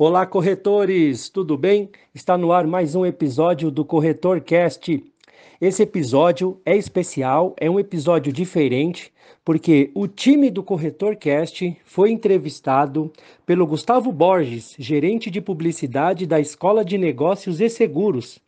Olá, corretores, tudo bem? Está no ar mais um episódio do Corretor Cast. Esse episódio é especial, é um episódio diferente, porque o time do Corretor Cast foi entrevistado pelo Gustavo Borges, gerente de publicidade da Escola de Negócios e Seguros.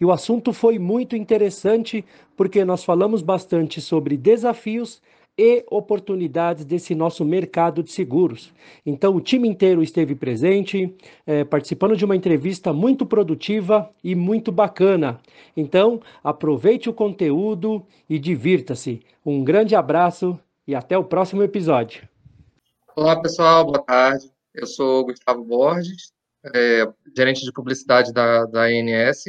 E o assunto foi muito interessante, porque nós falamos bastante sobre desafios e oportunidades desse nosso mercado de seguros. Então, o time inteiro esteve presente, é, participando de uma entrevista muito produtiva e muito bacana. Então, aproveite o conteúdo e divirta-se. Um grande abraço e até o próximo episódio. Olá, pessoal, boa tarde. Eu sou Gustavo Borges, é, gerente de publicidade da, da ANS,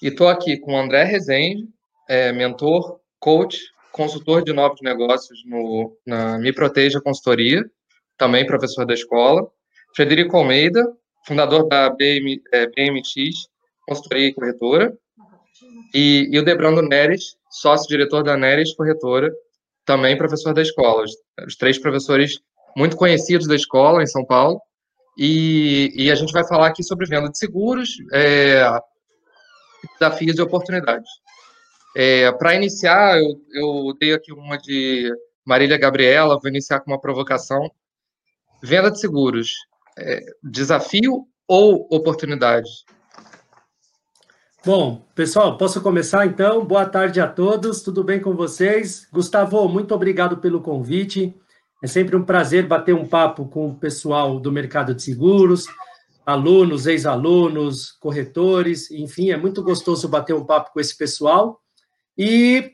e estou aqui com o André Rezende, é, mentor, coach consultor de novos negócios no, na Me Proteja Consultoria, também professor da escola. Frederico Almeida, fundador da BM, é, BMX Consultoria e Corretora. E, e o Debrando Neres, sócio-diretor da Neres Corretora, também professor da escola. Os, os, três professores muito conhecidos da escola em São Paulo. E, e a gente vai falar aqui sobre venda de seguros, é, desafios e oportunidades. É, Para iniciar, eu, eu dei aqui uma de Marília Gabriela, vou iniciar com uma provocação. Venda de seguros, é, desafio ou oportunidade? Bom, pessoal, posso começar então? Boa tarde a todos, tudo bem com vocês? Gustavo, muito obrigado pelo convite. É sempre um prazer bater um papo com o pessoal do mercado de seguros, alunos, ex-alunos, corretores, enfim, é muito gostoso bater um papo com esse pessoal. E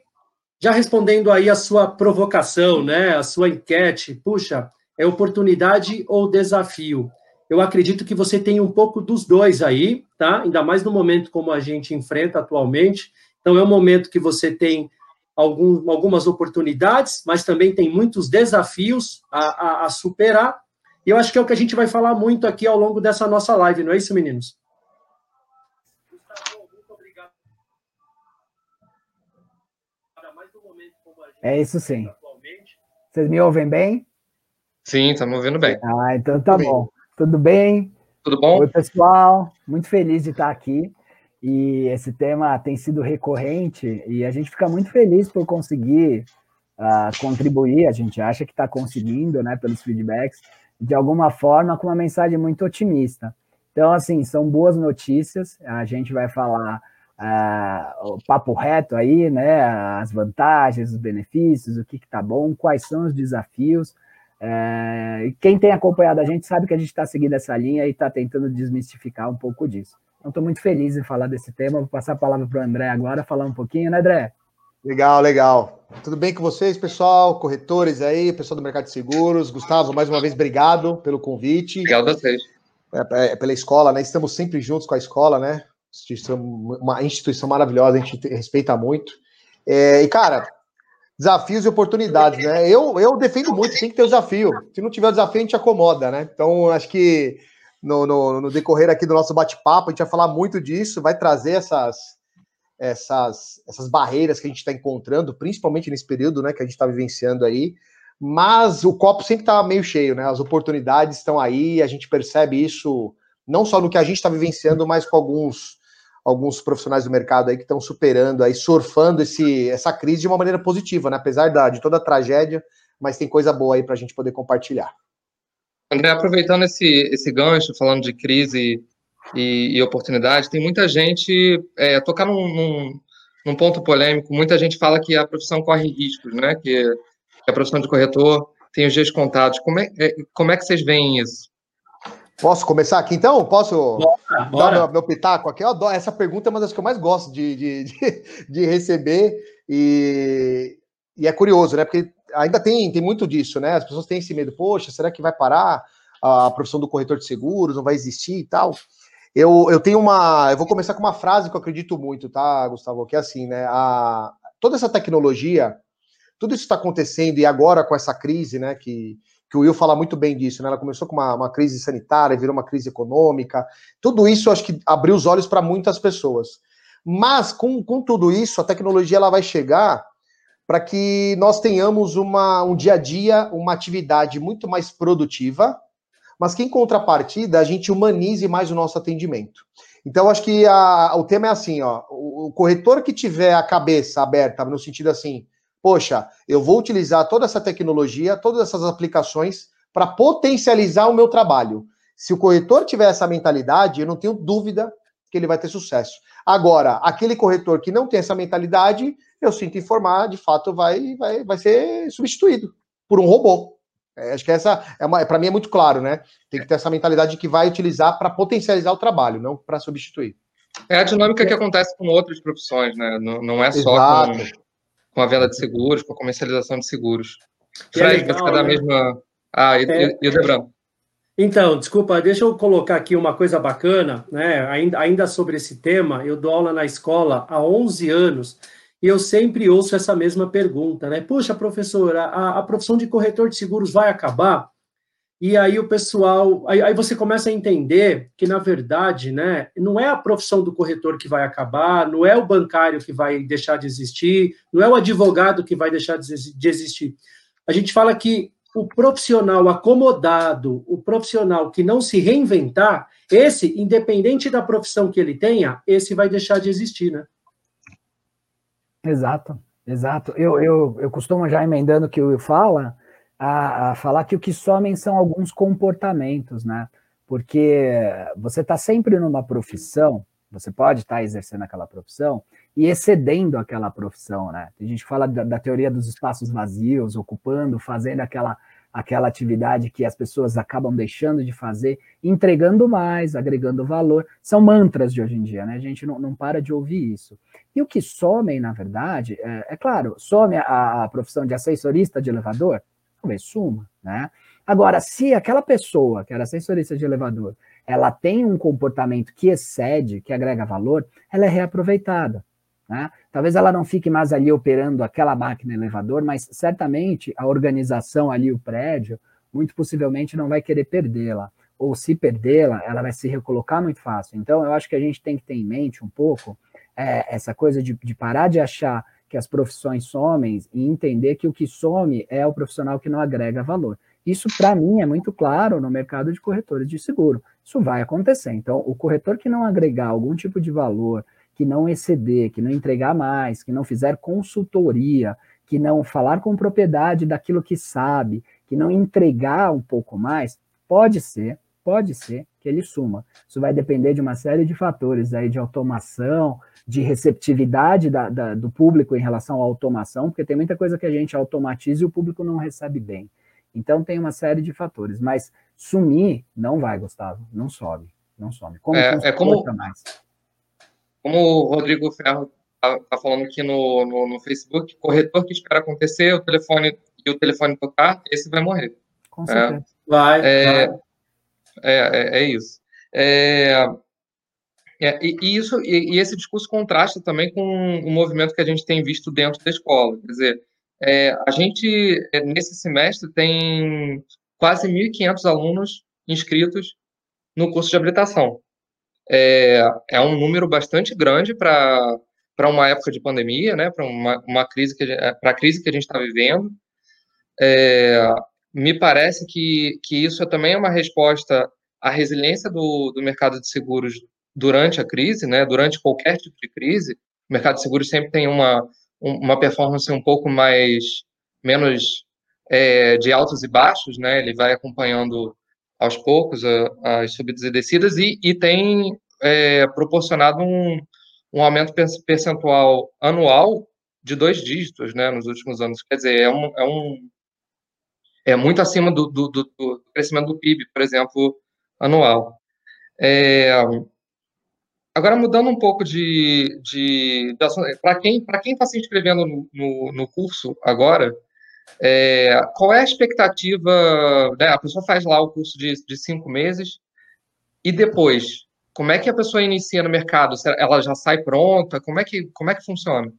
já respondendo aí a sua provocação, né, a sua enquete, puxa, é oportunidade ou desafio? Eu acredito que você tem um pouco dos dois aí, tá? Ainda mais no momento como a gente enfrenta atualmente. Então, é um momento que você tem algum, algumas oportunidades, mas também tem muitos desafios a, a, a superar. E eu acho que é o que a gente vai falar muito aqui ao longo dessa nossa live, não é isso, meninos? É isso sim. Vocês me ouvem bem? Sim, estamos ouvindo bem. Ah, então tá bom. Tudo bem? Tudo bom? Oi, pessoal. Muito feliz de estar aqui. E esse tema tem sido recorrente e a gente fica muito feliz por conseguir uh, contribuir. A gente acha que está conseguindo, né, pelos feedbacks, de alguma forma, com uma mensagem muito otimista. Então, assim, são boas notícias. A gente vai falar o papo reto aí, né? As vantagens, os benefícios, o que está bom, quais são os desafios. É, quem tem acompanhado a gente sabe que a gente está seguindo essa linha e está tentando desmistificar um pouco disso. Então, estou muito feliz em falar desse tema. Vou passar a palavra para o André agora, falar um pouquinho, né, André? Legal, legal. Tudo bem com vocês, pessoal? Corretores aí, pessoal do mercado de seguros. Gustavo, mais uma vez, obrigado pelo convite. Obrigado a vocês. É, é, pela escola, né? Estamos sempre juntos com a escola, né? Instituição, uma instituição maravilhosa, a gente respeita muito. É, e, cara, desafios e oportunidades, né? Eu, eu defendo muito, tem que ter o desafio. Se não tiver o desafio, a gente acomoda, né? Então, acho que no, no, no decorrer aqui do nosso bate-papo, a gente vai falar muito disso, vai trazer essas, essas, essas barreiras que a gente está encontrando, principalmente nesse período né, que a gente está vivenciando aí. Mas o copo sempre está meio cheio, né? As oportunidades estão aí, a gente percebe isso não só no que a gente está vivenciando, mas com alguns alguns profissionais do mercado aí que estão superando aí, surfando esse, essa crise de uma maneira positiva, né? Apesar da, de toda a tragédia, mas tem coisa boa aí para a gente poder compartilhar. André, aproveitando esse, esse gancho, falando de crise e, e oportunidade, tem muita gente, é, tocar num, num, num, ponto polêmico, muita gente fala que a profissão corre riscos, né? Que, que a profissão de corretor tem os dias contados. Como é, é, como é que vocês veem isso? Posso começar aqui então? Posso dar meu, meu, pitaco aqui? Eu adoro, essa pergunta é uma das que eu mais gosto de, de, de, de, receber e, e é curioso, né? Porque ainda tem, tem muito disso, né? As pessoas têm esse medo, poxa, será que vai parar a profissão do corretor de seguros, não vai existir e tal? Eu, eu tenho uma. Eu vou começar com uma frase que eu acredito muito, tá, Gustavo? Que é assim, né? A, toda essa tecnologia, tudo isso está acontecendo, e agora com essa crise, né? Que, que o Will fala muito bem disso, né? Ela começou com uma, uma crise sanitária, virou uma crise econômica. Tudo isso acho que abriu os olhos para muitas pessoas. Mas com, com tudo isso, a tecnologia ela vai chegar para que nós tenhamos uma, um dia a dia, uma atividade muito mais produtiva, mas que em contrapartida a gente humanize mais o nosso atendimento. Então, acho que a, o tema é assim, ó, o corretor que tiver a cabeça aberta, no sentido assim, poxa, eu vou utilizar toda essa tecnologia, todas essas aplicações para potencializar o meu trabalho. Se o corretor tiver essa mentalidade, eu não tenho dúvida que ele vai ter sucesso. Agora, aquele corretor que não tem essa mentalidade, eu sinto informar, de fato, vai, vai, vai ser substituído por um robô. É, acho que essa é para mim é muito claro, né? Tem que ter essa mentalidade que vai utilizar para potencializar o trabalho, não para substituir. É a dinâmica que acontece com outras profissões, né? Não, não é só com, com, a venda de seguros, com a comercialização de seguros. Que é Fred, é legal, você é da né? mesma. Ah, e, é... e o Debran? Então, desculpa, deixa eu colocar aqui uma coisa bacana, né? Ainda, ainda sobre esse tema, eu dou aula na escola há 11 anos e eu sempre ouço essa mesma pergunta, né? Puxa, professora, a, a profissão de corretor de seguros vai acabar? E aí o pessoal, aí, aí, você começa a entender que, na verdade, né, não é a profissão do corretor que vai acabar, não é o bancário que vai deixar de existir, não é o advogado que vai deixar de existir. A gente fala que o profissional acomodado, o profissional que não se reinventar, esse, independente da profissão que ele tenha, esse vai deixar de existir, né? Exato, exato. Eu, eu, eu costumo já emendando o que o Will fala, a, a falar que o que somem são alguns comportamentos, né? Porque você está sempre numa profissão, você pode estar tá exercendo aquela profissão e excedendo aquela profissão, né? A gente fala da, da teoria dos espaços vazios, ocupando, fazendo aquela aquela atividade que as pessoas acabam deixando de fazer, entregando mais, agregando valor. São mantras de hoje em dia, né? A gente não, não para de ouvir isso. E o que some, na verdade, é, é claro, some a, a, profissão de assessorista de elevador, talvez suma, né? Agora, se aquela pessoa que era assessorista de elevador, ela tem um comportamento que excede, que agrega valor, ela é reaproveitada. Né? Talvez ela não fique mais ali operando aquela máquina elevador, mas certamente a organização ali, o prédio, muito possivelmente não vai querer perdê-la. Ou se perdê-la, ela vai se recolocar muito fácil. Então, eu acho que a gente tem que ter em mente um pouco é, essa coisa de, de parar de achar que as profissões somem e entender que o que some é o profissional que não agrega valor. Isso, para mim, é muito claro no mercado de corretores de seguro. Isso vai acontecer. Então, o corretor que não agregar algum tipo de valor, que não exceder, que não entregar mais, que não fizer consultoria, que não falar com propriedade daquilo que sabe, que não entregar um pouco mais, pode ser, pode ser que ele suma. Isso vai depender de uma série de fatores aí, de automação, de receptividade da, da, do público em relação à automação, porque tem muita coisa que a gente automatiza e o público não recebe bem. Então tem uma série de fatores, mas sumir não vai, Gustavo, não sobe, não some. Como é, é como mais? como o Rodrigo Ferro está tá falando aqui no, no, no, Facebook, corretor que espera acontecer, o telefone e o telefone tocar, esse vai morrer. Com certeza. É, vai, é, vai. É, é, é, isso. É, é, e, isso e, e, esse discurso contrasta também com o movimento que a gente tem visto dentro da escola. Quer dizer, é, a gente, nesse semestre, tem quase 1.500 alunos inscritos no curso de habilitação é, é um número bastante grande para uma época de pandemia, né, para uma, uma crise que para a crise que a gente está vivendo. É, me parece que, que isso também é uma resposta à resiliência do, do mercado de seguros durante a crise, né, durante qualquer tipo de crise. O mercado de seguros sempre tem uma, uma performance um pouco mais menos é, de altos e baixos, né, ele vai acompanhando aos poucos as subidas e descidas e, e tem é, proporcionado um, um aumento percentual anual de dois dígitos né, nos últimos anos. Quer dizer, é, um, é, um, é muito acima do, do, do crescimento do PIB, por exemplo, anual. É, agora, mudando um pouco de. de, de para quem está se inscrevendo no, no, no curso agora, é, qual é a expectativa? Né, a pessoa faz lá o curso de, de cinco meses e depois, como é que a pessoa inicia no mercado? Ela já sai pronta? Como é que, como é que funciona?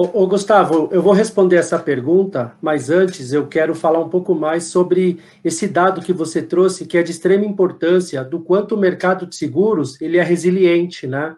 Ô, ô, Gustavo, eu vou responder essa pergunta, mas antes eu quero falar um pouco mais sobre esse dado que você trouxe, que é de extrema importância, do quanto o mercado de seguros ele é resiliente, né?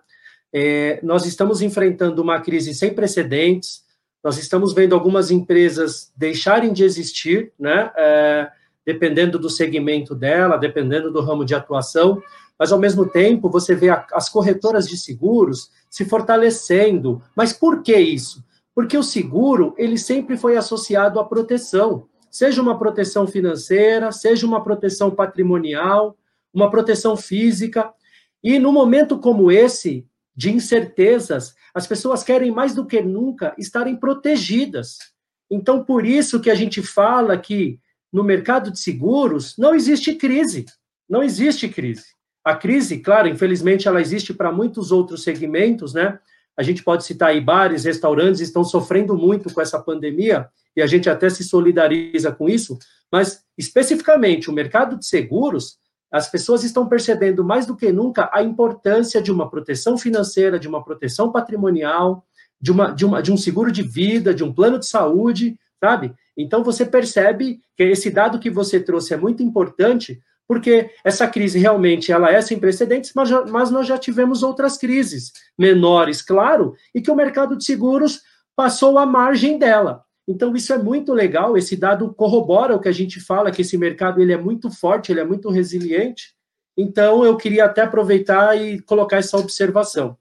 É, nós estamos enfrentando uma crise sem precedentes, nós estamos vendo algumas empresas deixarem de existir, né? É, dependendo do segmento dela, dependendo do ramo de atuação, mas ao mesmo tempo você vê a, as corretoras de seguros se fortalecendo. Mas por que isso? Porque o seguro, ele sempre foi associado à proteção, seja uma proteção financeira, seja uma proteção patrimonial, uma proteção física. E no momento como esse, de incertezas, as pessoas querem mais do que nunca estarem protegidas. Então, por isso que a gente fala que no mercado de seguros não existe crise. Não existe crise. A crise, claro, infelizmente, ela existe para muitos outros segmentos, né? A gente pode citar aí bares, restaurantes estão sofrendo muito com essa pandemia e a gente até se solidariza com isso, mas especificamente o mercado de seguros, as pessoas estão percebendo mais do que nunca a importância de uma proteção financeira, de uma proteção patrimonial, de, uma, de, uma, de um seguro de vida, de um plano de saúde, sabe? Então você percebe que esse dado que você trouxe é muito importante, porque essa crise realmente ela é sem precedentes, mas, já, mas nós já tivemos outras crises menores, claro, e que o mercado de seguros passou à margem dela. Então isso é muito legal, esse dado corrobora o que a gente fala, que esse mercado ele é muito forte, ele é muito resiliente. Então eu queria até aproveitar e colocar essa observação.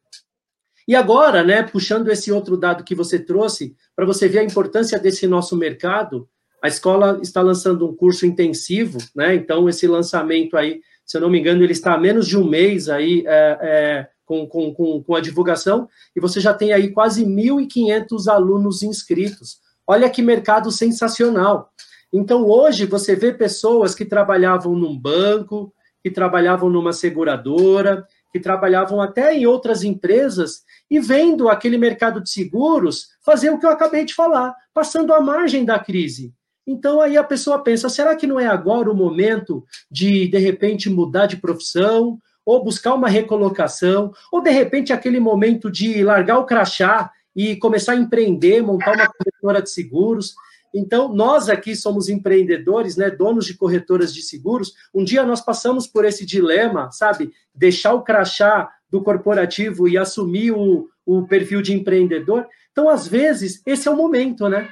E agora, né, puxando esse outro dado que você trouxe, para você ver a importância desse nosso mercado, a escola está lançando um curso intensivo, né? Então, esse lançamento aí, se eu não me engano, ele está há menos de um mês aí é, é, com, com, com, com a divulgação, e você já tem aí quase 1.500 alunos inscritos. Olha que mercado sensacional. Então, hoje, você vê pessoas que trabalhavam num banco, que trabalhavam numa seguradora, que trabalhavam até em outras empresas e vendo aquele mercado de seguros fazer o que eu acabei de falar, passando à margem da crise. Então aí a pessoa pensa: será que não é agora o momento de, de repente, mudar de profissão, ou buscar uma recolocação, ou de repente aquele momento de largar o crachá e começar a empreender, montar uma corretora de seguros? Então, nós aqui somos empreendedores, né, donos de corretoras de seguros. Um dia nós passamos por esse dilema, sabe? Deixar o crachá do corporativo e assumir o, o perfil de empreendedor. Então, às vezes, esse é o momento, né?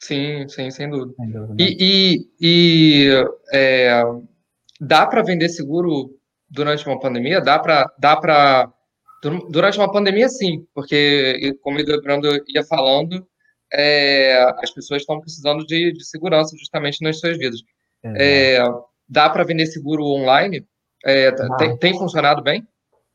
Sim, sim, sem dúvida. Sem dúvida. E, e, e é, dá para vender seguro durante uma pandemia? Dá para dá para durante uma pandemia, sim, porque como o Brando ia falando, é, as pessoas estão precisando de, de, segurança justamente nas suas vidas. É, dá para vender seguro online? É, tem, tem, funcionado bem?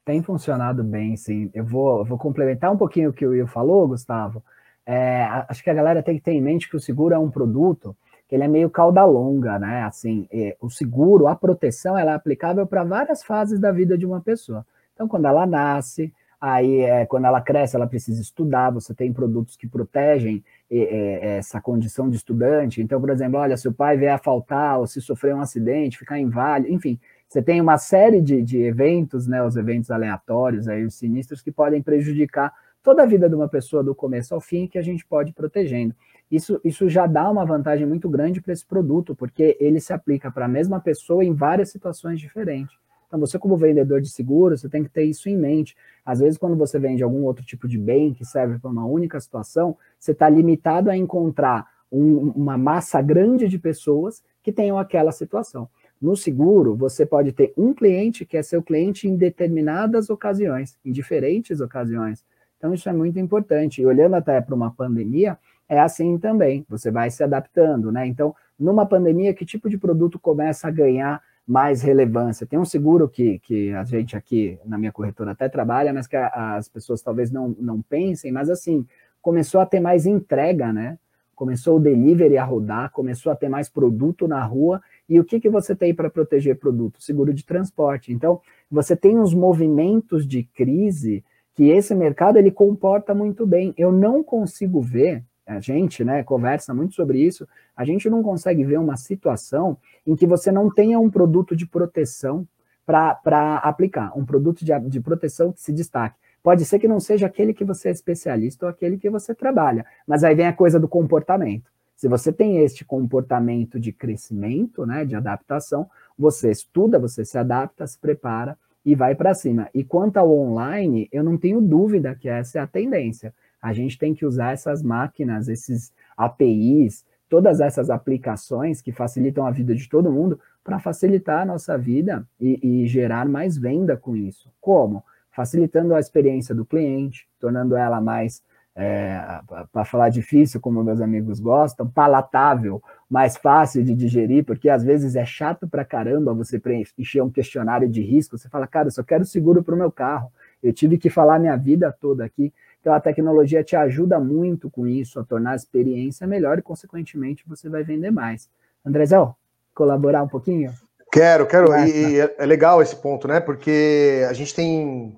Tem funcionado bem, sim. Eu vou, vou complementar um pouquinho o que o Will falou, Gustavo. É, acho que a galera tem que ter em mente que o seguro é um produto que ele é meio cauda longa, né? Assim, é, o seguro, a proteção, ela é aplicável para várias fases da vida de uma pessoa. Então, quando ela nasce, aí é, quando ela cresce, ela precisa estudar, você tem produtos que protegem é, essa condição de estudante. Então, por exemplo, olha, se o pai vier a faltar, ou se sofrer um acidente, ficar inválido, enfim, você tem uma série de, de eventos, né, os eventos aleatórios, aí, os sinistros, que podem prejudicar toda a vida de uma pessoa do começo ao fim que a gente pode ir protegendo. Isso, isso já dá uma vantagem muito grande para esse produto, porque ele se aplica para a mesma pessoa em várias situações diferentes. Então, você, como vendedor de seguro, você tem que ter isso em mente. Às vezes, quando você vende algum outro tipo de bem que serve para uma única situação, você está limitado a encontrar um, uma massa grande de pessoas que tenham aquela situação. No seguro, você pode ter um cliente que é seu cliente em determinadas ocasiões, em diferentes ocasiões. Então, isso é muito importante. E olhando até para uma pandemia, é assim também. Você vai se adaptando, né? Então, numa pandemia, que tipo de produto começa a ganhar mais relevância? Tem um seguro que, que a gente aqui na minha corretora até trabalha, mas que as pessoas talvez não, não pensem, mas assim, começou a ter mais entrega, né? Começou o delivery a rodar, começou a ter mais produto na rua. E o que, que você tem para proteger produto? Seguro de transporte. Então, você tem uns movimentos de crise que esse mercado ele comporta muito bem. Eu não consigo ver, a gente né, conversa muito sobre isso, a gente não consegue ver uma situação em que você não tenha um produto de proteção para aplicar, um produto de, de proteção que se destaque. Pode ser que não seja aquele que você é especialista ou aquele que você trabalha, mas aí vem a coisa do comportamento. Se você tem este comportamento de crescimento, né, de adaptação, você estuda, você se adapta, se prepara e vai para cima. E quanto ao online, eu não tenho dúvida que essa é a tendência. A gente tem que usar essas máquinas, esses APIs, todas essas aplicações que facilitam a vida de todo mundo para facilitar a nossa vida e, e gerar mais venda com isso. Como? Facilitando a experiência do cliente, tornando ela mais é, para falar difícil, como meus amigos gostam, palatável, mais fácil de digerir, porque às vezes é chato para caramba você preencher um questionário de risco. Você fala, cara, eu só quero seguro para o meu carro. Eu tive que falar minha vida toda aqui. Então a tecnologia te ajuda muito com isso, a tornar a experiência melhor e, consequentemente, você vai vender mais. Andrezão, colaborar um pouquinho? Quero, quero. E, e é legal esse ponto, né? Porque a gente tem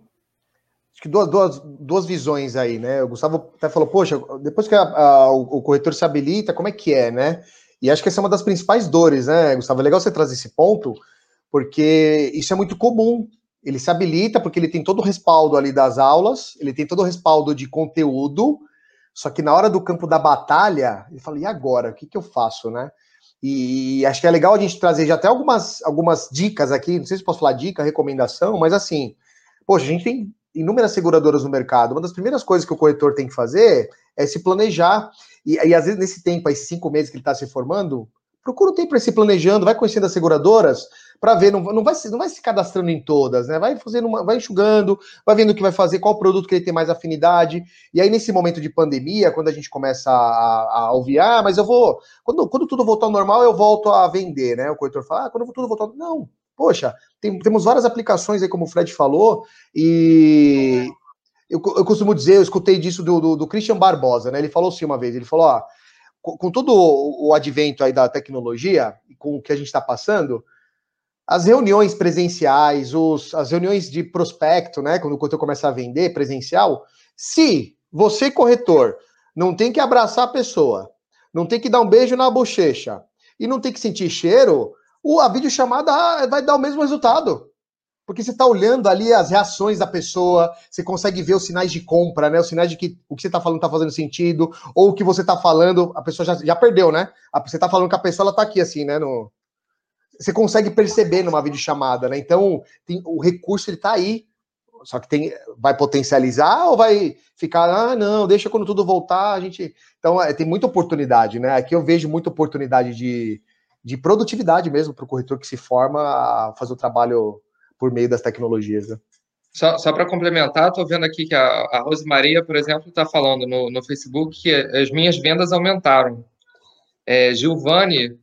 acho que duas, duas, duas visões aí, né? O Gustavo até falou, poxa, depois que a, a, o, corretor se habilita, como é que é, né? E acho que essa é uma das principais dores, né, Gustavo? É legal você trazer esse ponto, porque isso é muito comum. Ele se habilita porque ele tem todo o respaldo ali das aulas, ele tem todo o respaldo de conteúdo, só que na hora do campo da batalha, ele fala, e agora? O que, que eu faço, né? E acho que é legal a gente trazer já até algumas, algumas dicas aqui, não sei se posso falar dica, recomendação, mas assim, poxa, a gente tem inúmeras seguradoras no mercado. Uma das primeiras coisas que o corretor tem que fazer é se planejar. E, e às vezes, nesse tempo, esses cinco meses que ele está se formando, procura um tempo para se planejando, vai conhecendo as seguradoras para ver, não, não, vai, não vai se cadastrando em todas, né? Vai fazendo uma, vai enxugando, vai vendo o que vai fazer, qual produto que ele tem mais afinidade. E aí, nesse momento de pandemia, quando a gente começa a, a ouvir, ah, mas eu vou. Quando, quando tudo voltar ao normal, eu volto a vender, né? O corretor fala, ah, quando tudo voltar. Não, Poxa, tem, temos várias aplicações aí, como o Fred falou, e eu, eu costumo dizer, eu escutei disso do, do, do, Christian Barbosa, né? Ele falou assim uma vez, ele falou, ó, com, com todo o, advento aí da tecnologia, com o que a gente está passando, as reuniões presenciais, os, as reuniões de prospecto, né? Quando o corretor começa a vender presencial, se você, corretor, não tem que abraçar a pessoa, não tem que dar um beijo na bochecha e não tem que sentir cheiro, a videochamada ah, vai dar o mesmo resultado. Porque você está olhando ali as reações da pessoa, você consegue ver os sinais de compra, né? Os sinais de que o que você está falando está fazendo sentido, ou o que você está falando, a pessoa já, já perdeu, né? Você está falando que a pessoa está aqui assim, né? No... Você consegue perceber numa videochamada, né? Então, tem, o recurso ele está aí. Só que tem, vai potencializar ou vai ficar, ah, não, deixa quando tudo voltar, a gente. Então, é, tem muita oportunidade, né? Aqui eu vejo muita oportunidade de, de produtividade mesmo para o corretor que se forma a fazer o trabalho por meio das tecnologias. Né? Só, só para complementar, estou vendo aqui que a, a Rosemaria, por exemplo, está falando no, no Facebook que as minhas vendas aumentaram. É, Gilvane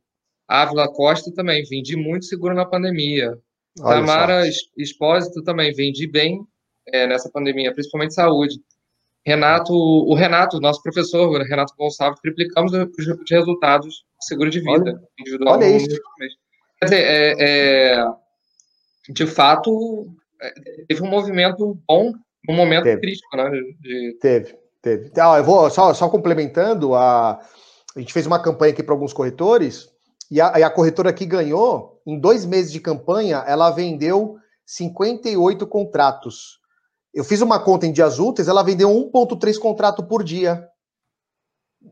Ávila Costa também, vendi muito seguro na pandemia. Olha Tamara só. Expósito também, vendi bem é, nessa pandemia, principalmente saúde. Renato, o Renato, nosso professor, Renato Gonçalves, triplicamos os resultados seguro de vida olha, individual. Olha isso. Quer dizer, é, é, de fato, é, teve um movimento bom no momento teve. crítico, né? De... Teve, teve. Ah, eu vou só, só complementando, a, a gente fez uma campanha aqui para alguns corretores, e a, e a corretora aqui ganhou, em dois meses de campanha, ela vendeu 58 contratos. Eu fiz uma conta em dias úteis, ela vendeu 1,3 contrato por dia.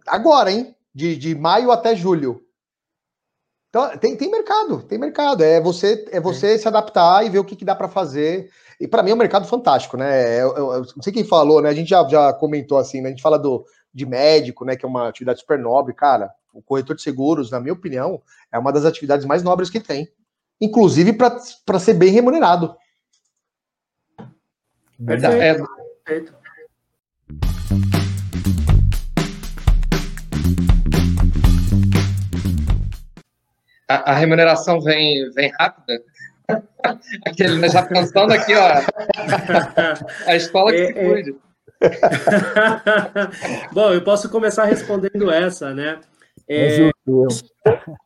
Agora, hein? De, de maio até julho. Então, tem, tem mercado, tem mercado. É você é você se adaptar e ver o que, que dá para fazer. E para mim é um mercado fantástico, né? Eu, eu, eu, não sei quem falou, né? A gente já, já comentou assim, né? A gente fala do, de médico, né? Que é uma atividade super nobre, cara. O corretor de seguros, na minha opinião, é uma das atividades mais nobres que tem. Inclusive para ser bem remunerado. Verdade. É, Perfeito. A, a, remuneração vem, vem rápida? Aquele, né, já pensando aqui, ó. A escola que é, se é. cuide. Bom, eu posso começar respondendo essa, né? É,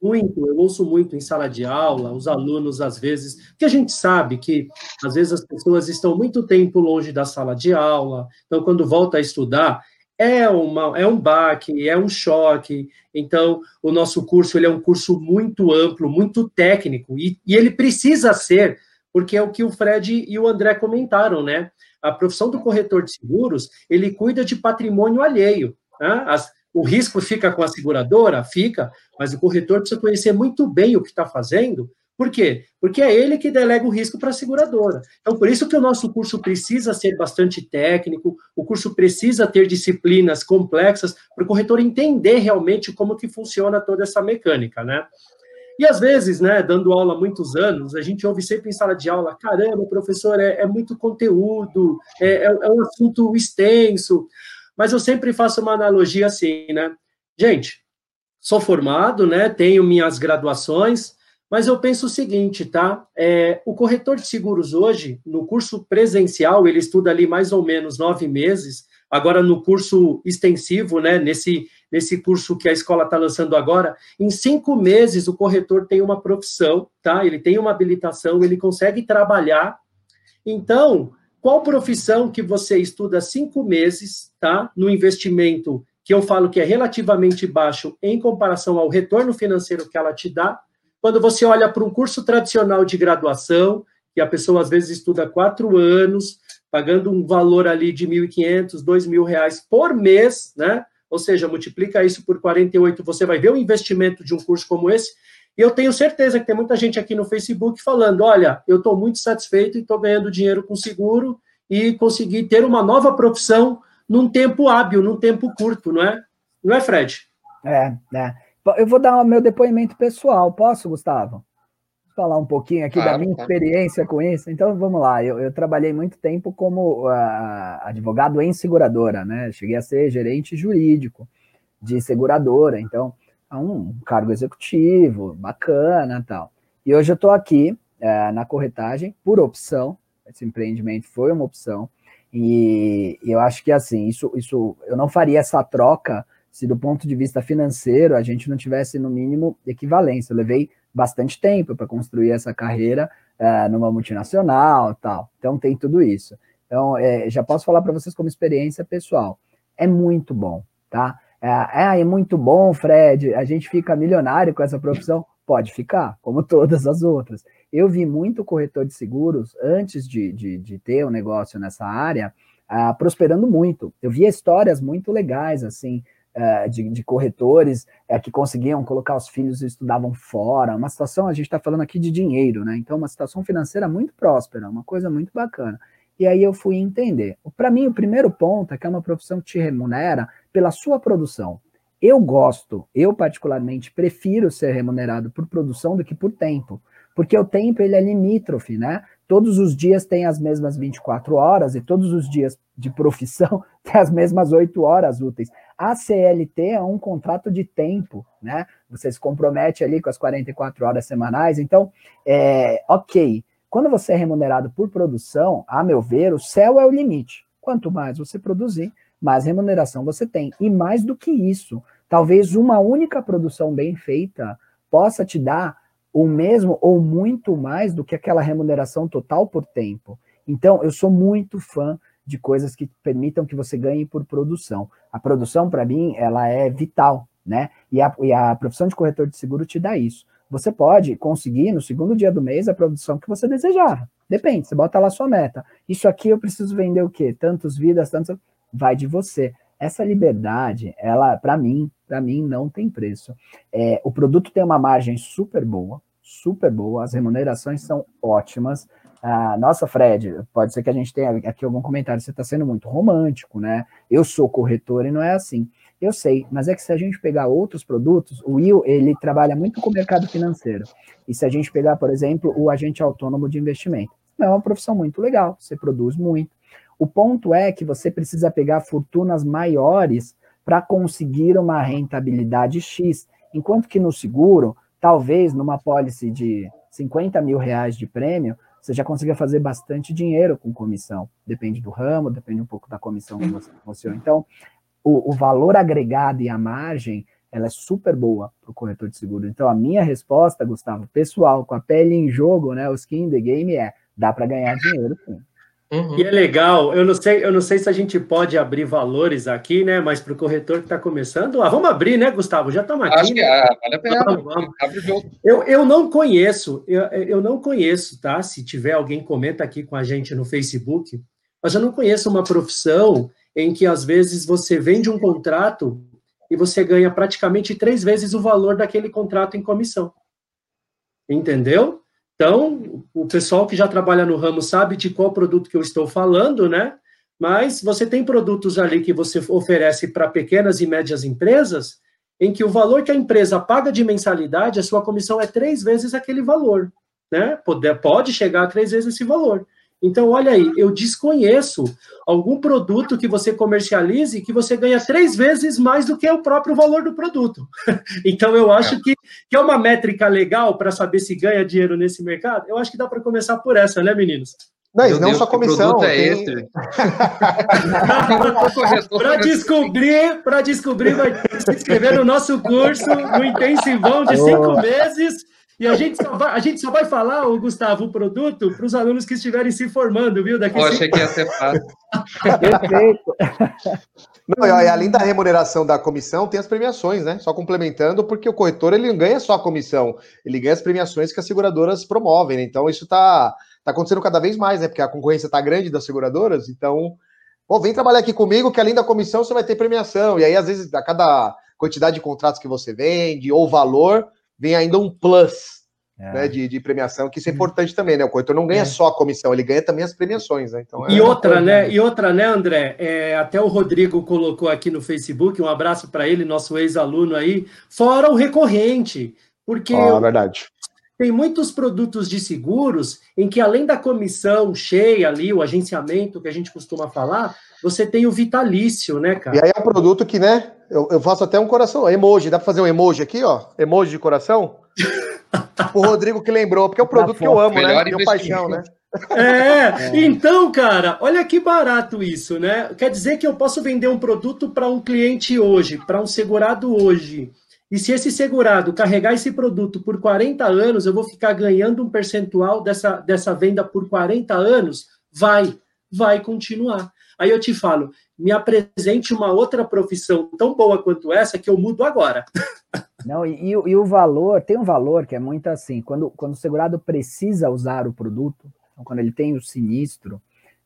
muito, eu ouço muito em sala de aula, os alunos, às vezes, que a gente sabe que, às vezes, as pessoas estão muito tempo longe da sala de aula, então, quando volta a estudar, é, uma, é um baque, é um choque. Então, o nosso curso ele é um curso muito amplo, muito técnico, e, e ele precisa ser, porque é o que o Fred e o André comentaram, né? A profissão do corretor de seguros, ele cuida de patrimônio alheio. Né? As, o risco fica com a seguradora? Fica, mas o corretor precisa conhecer muito bem o que está fazendo, Por quê? Porque é ele que delega o risco para a seguradora. Então, por isso que o nosso curso precisa ser bastante técnico, o curso precisa ter disciplinas complexas para o corretor entender realmente como que funciona toda essa mecânica, né? E às vezes, né, dando aula há muitos anos, a gente ouve sempre em sala de aula, caramba, professor, é, é muito conteúdo, é, é, é um assunto extenso, mas eu sempre faço uma analogia assim, né? Gente, sou formado, né, tenho minhas graduações, mas eu penso o seguinte, tá? É, o corretor de seguros hoje, no curso presencial, ele estuda ali mais ou menos nove meses. Agora, no curso extensivo, né? Nesse, nesse curso que a escola está lançando agora, em cinco meses o corretor tem uma profissão, tá? Ele tem uma habilitação, ele consegue trabalhar. Então, qual profissão que você estuda cinco meses, tá? No investimento que eu falo que é relativamente baixo em comparação ao retorno financeiro que ela te dá, quando você olha para um curso tradicional de graduação, que a pessoa às vezes estuda quatro anos, pagando um valor ali de R$ 1.500, R$ 2.000 por mês, né? Ou seja, multiplica isso por 48, você vai ver o investimento de um curso como esse. E eu tenho certeza que tem muita gente aqui no Facebook falando: olha, eu estou muito satisfeito e estou ganhando dinheiro com seguro e consegui ter uma nova profissão num tempo hábil, num tempo curto, não é? Não é, Fred? É, é. Eu vou dar o meu depoimento pessoal, posso, Gustavo? Falar um pouquinho aqui claro, da minha experiência com isso. Então, vamos lá. Eu, eu trabalhei muito tempo como uh, advogado em seguradora, né? Cheguei a ser gerente jurídico de seguradora. Então, é um cargo executivo, bacana tal. E hoje eu estou aqui uh, na corretagem por opção. Esse empreendimento foi uma opção. E, e eu acho que, assim, isso, isso eu não faria essa troca se do ponto de vista financeiro a gente não tivesse no mínimo equivalência. Eu levei bastante tempo para construir essa carreira uh, numa multinacional, tal. Então tem tudo isso. Então é, já posso falar para vocês como experiência pessoal. É muito bom, tá? É, é muito bom, Fred. A gente fica milionário com essa profissão. Pode ficar, como todas as outras. Eu vi muito corretor de seguros antes de, de, de ter um negócio nessa área. Uh, prosperando muito. Eu via histórias muito legais, assim, uh, de, de, corretores uh, que conseguiam colocar os filhos e estudavam fora, uma situação, a gente está falando aqui de dinheiro, né? Então, uma situação financeira muito próspera, uma coisa muito bacana. E aí eu fui entender. Para mim, o primeiro ponto é que é uma profissão que te remunera pela sua produção. Eu gosto, eu particularmente prefiro ser remunerado por produção do que por tempo, porque o tempo ele é limítrofe, né? Todos os dias têm as mesmas 24 horas e todos os dias de profissão têm as mesmas 8 horas úteis. A CLT é um contrato de tempo, né? Você se compromete ali com as 44 horas semanais. Então, é, ok. Quando você é remunerado por produção, a meu ver, o céu é o limite. Quanto mais você produzir, mais remuneração você tem. E mais do que isso, talvez uma única produção bem feita possa te dar o mesmo ou muito mais do que aquela remuneração total por tempo. Então, eu sou muito fã de coisas que permitam que você ganhe por produção. A produção, para mim, ela é vital, né? E a, e a profissão de corretor de seguro te dá isso. Você pode conseguir no segundo dia do mês a produção que você desejava. Depende, você bota lá sua meta. Isso aqui eu preciso vender o quê? Tantos vidas, tantos. Vai de você. Essa liberdade, ela, para mim, para mim não tem preço. É, o produto tem uma margem super boa, super boa, as remunerações são ótimas. Ah, nossa, Fred, pode ser que a gente tenha aqui algum comentário, você está sendo muito romântico, né? Eu sou corretor e não é assim. Eu sei, mas é que se a gente pegar outros produtos, o Will, ele trabalha muito com o mercado financeiro. E se a gente pegar, por exemplo, o agente autônomo de investimento, é uma profissão muito legal, você produz muito. O ponto é que você precisa pegar fortunas maiores para conseguir uma rentabilidade X, enquanto que no seguro, talvez numa pólice de 50 mil reais de prêmio, você já consiga fazer bastante dinheiro com comissão. Depende do ramo, depende um pouco da comissão que você negociou. Então, o, o valor agregado e a margem, ela é super boa para o corretor de seguro. Então, a minha resposta, Gustavo, pessoal, com a pele em jogo, né, o skin in the game é, dá para ganhar dinheiro sim. Uhum. E é legal, eu não sei, eu não sei se a gente pode abrir valores aqui, né? Mas para o corretor que está começando, ah, vamos abrir, né, Gustavo? Já estamos aqui. Acho que é, vale a pena. Vamos, vamos. Eu, eu não conheço, eu, eu não conheço, tá? Se tiver alguém comenta aqui com a gente no Facebook, mas eu não conheço uma profissão em que às vezes você vende um contrato e você ganha praticamente três vezes o valor daquele contrato em comissão. Entendeu? Então, o pessoal que já trabalha no ramo sabe de qual produto que eu estou falando, né? Mas você tem produtos ali que você oferece para pequenas e médias empresas, em que o valor que a empresa paga de mensalidade, a sua comissão é três vezes aquele valor, né? Pode, pode chegar a três vezes esse valor. Então, olha aí, eu desconheço algum produto que você comercialize que você ganha três vezes mais do que o próprio valor do produto. então, eu acho que, que é uma métrica legal para saber se ganha dinheiro nesse mercado. Eu acho que dá para começar por essa, né, meninos? Não, Meu não Deus, só comissão. É tem... para descobrir, para descobrir, vai se inscrever no nosso curso, no intensivão de cinco oh. meses. E a gente só vai, a gente só vai falar, o Gustavo, o produto para os alunos que estiverem se formando, viu? Daqui Eu achei que ia ser fácil. Perfeito. Não, e além da remuneração da comissão, tem as premiações, né? Só complementando, porque o corretor ele não ganha só a comissão, ele ganha as premiações que as seguradoras promovem, né? Então isso está tá acontecendo cada vez mais, né? Porque a concorrência está grande das seguradoras, então, pô, vem trabalhar aqui comigo, que além da comissão você vai ter premiação. E aí, às vezes, a cada quantidade de contratos que você vende, ou valor, vem ainda um plus. É. Né, de, de, premiação, que isso é importante também, né? O corretor não ganha é. só a comissão, ele ganha também as premiações, né? Então, é e outra, né? E outra, né, André? É, até o Rodrigo colocou aqui no Facebook, um abraço para ele, nosso ex-aluno aí, fora o recorrente. Porque ah, verdade tem muitos produtos de seguros em que, além da comissão cheia ali, o agenciamento que a gente costuma falar, você tem o vitalício, né, cara? E aí é um produto que, né, eu, eu faço até um coração, emoji, dá para fazer um emoji aqui, ó, emoji de coração? o Rodrigo que lembrou, porque é um produto que eu amo, né, meu paixão, né? É, é, então, cara, olha que barato isso, né? Quer dizer que eu posso vender um produto para um cliente hoje, para um segurado hoje, e se esse segurado carregar esse produto por 40 anos, eu vou ficar ganhando um percentual dessa, dessa venda por 40 anos? Vai, vai continuar. Aí eu te falo, me apresente uma outra profissão tão boa quanto essa que eu mudo agora. Não, e, e o valor, tem um valor que é muito assim, quando, quando o segurado precisa usar o produto, então quando ele tem o sinistro,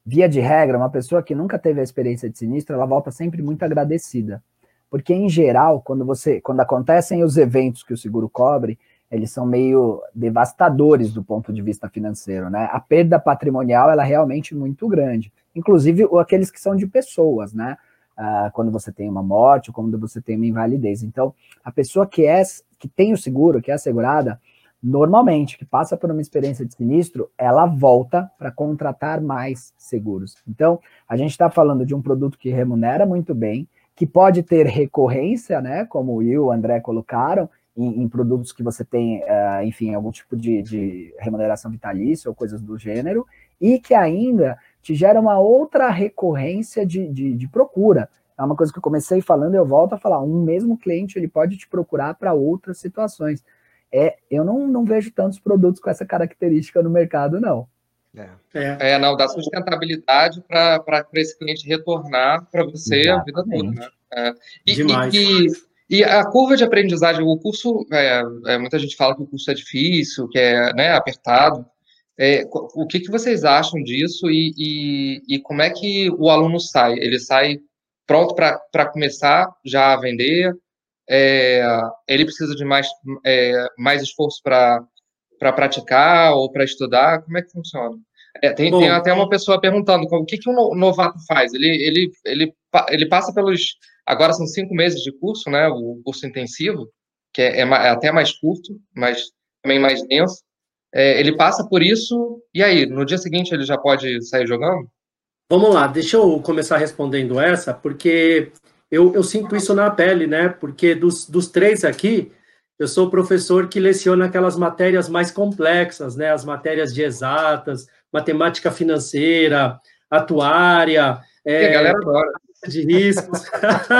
via de regra, uma pessoa que nunca teve a experiência de sinistro, ela volta sempre muito agradecida. Porque, em geral, quando você quando acontecem os eventos que o seguro cobre, eles são meio devastadores do ponto de vista financeiro, né? A perda patrimonial ela é realmente muito grande. Inclusive aqueles que são de pessoas, né? Ah, quando você tem uma morte ou quando você tem uma invalidez. Então, a pessoa que é que tem o seguro, que é assegurada, normalmente, que passa por uma experiência de sinistro, ela volta para contratar mais seguros. Então, a gente está falando de um produto que remunera muito bem, que pode ter recorrência, né, como o Will e o André colocaram, em, em produtos que você tem, uh, enfim, algum tipo de, de, remuneração vitalícia ou coisas do gênero, e que ainda te gera uma outra recorrência de, de, de procura. É uma coisa que eu comecei falando, eu volto a falar, um mesmo cliente ele pode te procurar para outras situações. É, eu não, não vejo tantos produtos com essa característica no mercado, não. É, é. é não, dá sustentabilidade para esse cliente retornar para você Exatamente. a vida toda. Né? É. E, Demais. E, e, e, a curva de aprendizagem, o curso, é, é, muita gente fala que o curso é difícil, que é né, apertado. É, o que, que vocês acham disso e, e, e como é que o aluno sai? Ele sai pronto para começar já a vender? É, ele precisa de mais, é, mais esforço para para praticar ou para estudar? Como é que funciona? É, tem, Bom, tem, até uma pessoa perguntando o que, que um novato faz. Ele, ele, ele, ele passa pelos. Agora são cinco meses de curso, né? O curso intensivo, que é, é, é até mais curto, mas também mais denso. É, ele passa por isso, e aí, no dia seguinte ele já pode sair jogando? Vamos lá, deixa eu começar respondendo essa, porque eu, eu sinto isso na pele, né? Porque dos, dos três aqui, eu sou o professor que leciona aquelas matérias mais complexas, né? As matérias de exatas, matemática financeira, atuária. É, a galera adora. De riscos.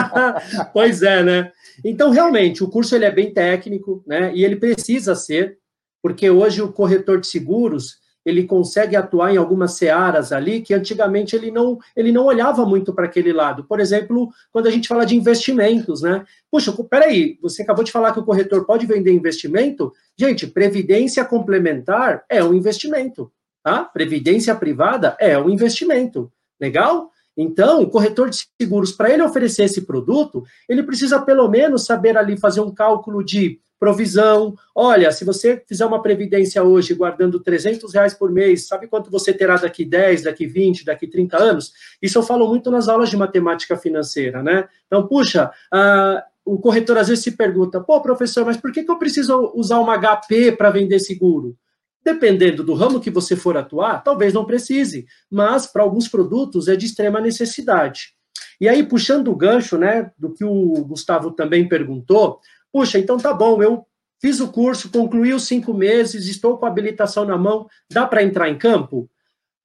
pois é, né? Então, realmente, o curso ele é bem técnico, né? E ele precisa ser, porque hoje o corretor de seguros ele consegue atuar em algumas searas ali que antigamente ele não, ele não olhava muito para aquele lado. Por exemplo, quando a gente fala de investimentos, né? Puxa, peraí, você acabou de falar que o corretor pode vender investimento? Gente, previdência complementar é um investimento, tá? Previdência privada é um investimento. Legal? Então, o corretor de seguros, para ele oferecer esse produto, ele precisa pelo menos saber ali fazer um cálculo de provisão. Olha, se você fizer uma previdência hoje guardando 300 reais por mês, sabe quanto você terá daqui 10, daqui 20, daqui 30 anos? Isso eu falo muito nas aulas de matemática financeira, né? Então, puxa, uh, o corretor às vezes se pergunta, pô, professor, mas por que, que eu preciso usar uma HP para vender seguro? Dependendo do ramo que você for atuar, talvez não precise, mas para alguns produtos é de extrema necessidade. E aí, puxando o gancho, né, do que o Gustavo também perguntou, puxa, então tá bom, eu fiz o curso, concluí os cinco meses, estou com a habilitação na mão, dá para entrar em campo?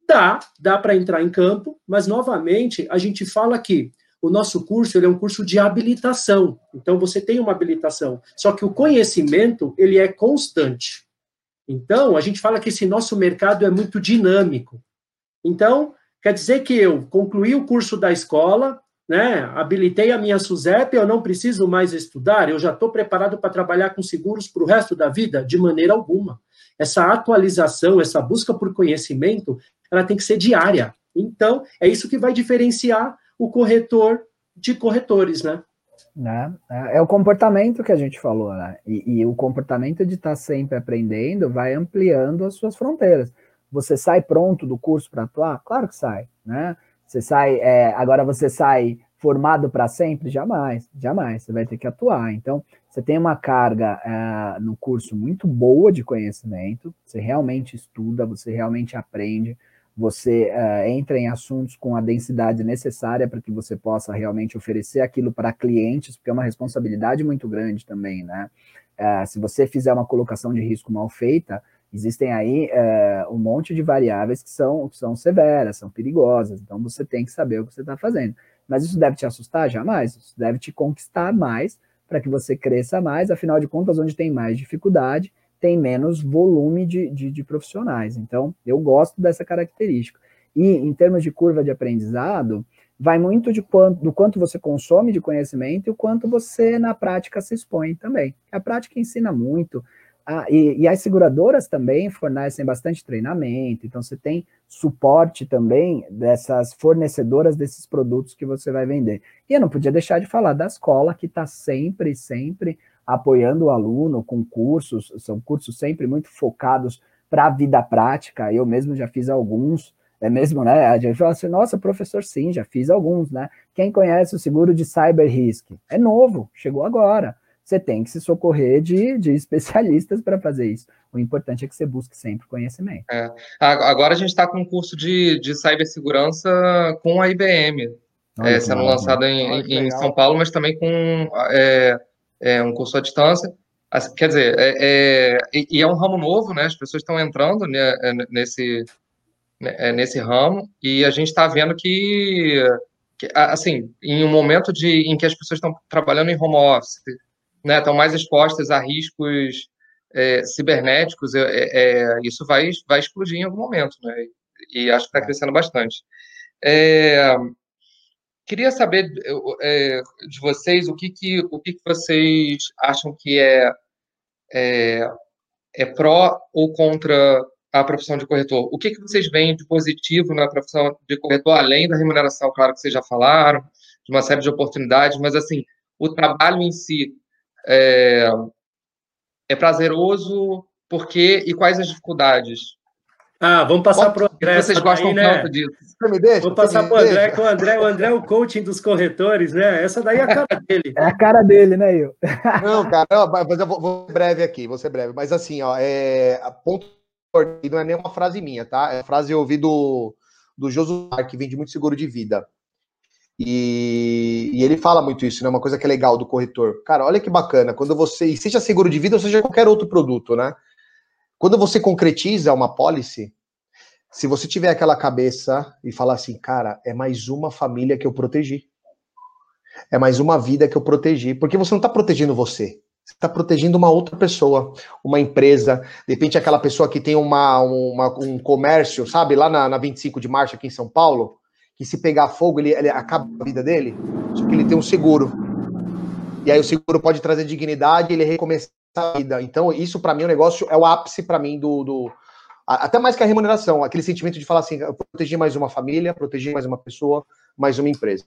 Dá, dá para entrar em campo, mas novamente a gente fala que o nosso curso ele é um curso de habilitação. Então você tem uma habilitação, só que o conhecimento ele é constante. Então, a gente fala que esse nosso mercado é muito dinâmico. Então, quer dizer que eu concluí o curso da escola, né, habilitei a minha SUSEP, eu não preciso mais estudar, eu já estou preparado para trabalhar com seguros para o resto da vida? De maneira alguma. Essa atualização, essa busca por conhecimento, ela tem que ser diária. Então, é isso que vai diferenciar o corretor de corretores, né? Né? É, é o comportamento que a gente falou, né? E, e o comportamento de estar tá sempre aprendendo vai ampliando as suas fronteiras. Você sai pronto do curso para atuar? Claro que sai, né? Você sai, é, agora você sai formado para sempre? Jamais, jamais. Você vai ter que atuar. Então, você tem uma carga é, no curso muito boa de conhecimento. Você realmente estuda, você realmente aprende você uh, entra em assuntos com a densidade necessária para que você possa realmente oferecer aquilo para clientes, porque é uma responsabilidade muito grande também, né? Uh, se você fizer uma colocação de risco mal feita, existem aí uh, um monte de variáveis que são, que são severas, são perigosas, então você tem que saber o que você está fazendo. Mas isso deve te assustar? Jamais. Isso deve te conquistar mais para que você cresça mais, afinal de contas, onde tem mais dificuldade, tem menos volume de, de, de profissionais. Então, eu gosto dessa característica. E em termos de curva de aprendizado, vai muito de quanto, do quanto você consome de conhecimento e o quanto você na prática se expõe também. A prática ensina muito. E, e, as seguradoras também fornecem bastante treinamento, então você tem suporte também dessas fornecedoras desses produtos que você vai vender. E eu não podia deixar de falar da escola, que está sempre, sempre apoiando o aluno com cursos, são cursos sempre muito focados para a vida prática, eu mesmo já fiz alguns, é mesmo, né? A gente fala assim, nossa, professor, sim, já fiz alguns, né? Quem conhece o seguro de cyber risk? É novo, chegou agora. Você tem que se socorrer de, de especialistas para fazer isso. O importante é que você busque sempre conhecimento. É. Agora a gente está com um curso de, de cibersegurança com a IBM, é, sendo lançado em, em São Paulo, mas também com é, é, um curso à distância. Quer dizer, é, é, e é um ramo novo, né? As pessoas estão entrando né, é, nesse, né, é, nesse ramo e a gente está vendo que, que, assim, em um momento de, em que as pessoas estão trabalhando em home office, né, estão mais expostas a riscos é, cibernéticos, é, isso vai, vai explodir em algum momento, né? E acho que está crescendo bastante. É, Queria saber é, de vocês o que, que, o que, que vocês acham que é, é, é pró ou contra a profissão de corretor. O que, que vocês veem de positivo na profissão de corretor, além da remuneração, claro que vocês já falaram, de uma série de oportunidades, mas assim, o trabalho em si é, é prazeroso, por quê e quais as dificuldades? Ah, vamos passar para o André. Vocês gostam daí, né? disso. Você me deixa? Vamos passar para o André, com o André. O André é o coaching dos corretores, né? Essa daí é a cara dele. É a cara dele, né, eu? Não, cara, mas eu vou, vou breve aqui, vou ser breve. Mas assim, ó, é, a ponto não é nem uma frase minha, tá? É uma frase eu ouvi do, do Josué, que vende muito seguro de vida. E, e, ele fala muito isso, né? Uma coisa que é legal do corretor. Cara, olha que bacana, quando você, seja seguro de vida ou seja qualquer outro produto, né? Quando você concretiza uma policy, se você tiver aquela cabeça e falar assim, cara, é mais uma família que eu protegi. É mais uma vida que eu protegi. Porque você não está protegendo você. Você está protegendo uma outra pessoa, uma empresa, de repente aquela pessoa que tem uma, uma um comércio, sabe, lá na, na 25 de março aqui em São Paulo, que se pegar fogo, ele, ele acaba a vida dele, só que ele tem um seguro. E aí o seguro pode trazer dignidade, ele recomeçar a vida. Então, isso para mim é um negócio, é o ápice para mim do, do, Até mais que a remuneração, aquele sentimento de falar assim, eu protegi mais uma família, protegi mais uma pessoa, mais uma empresa.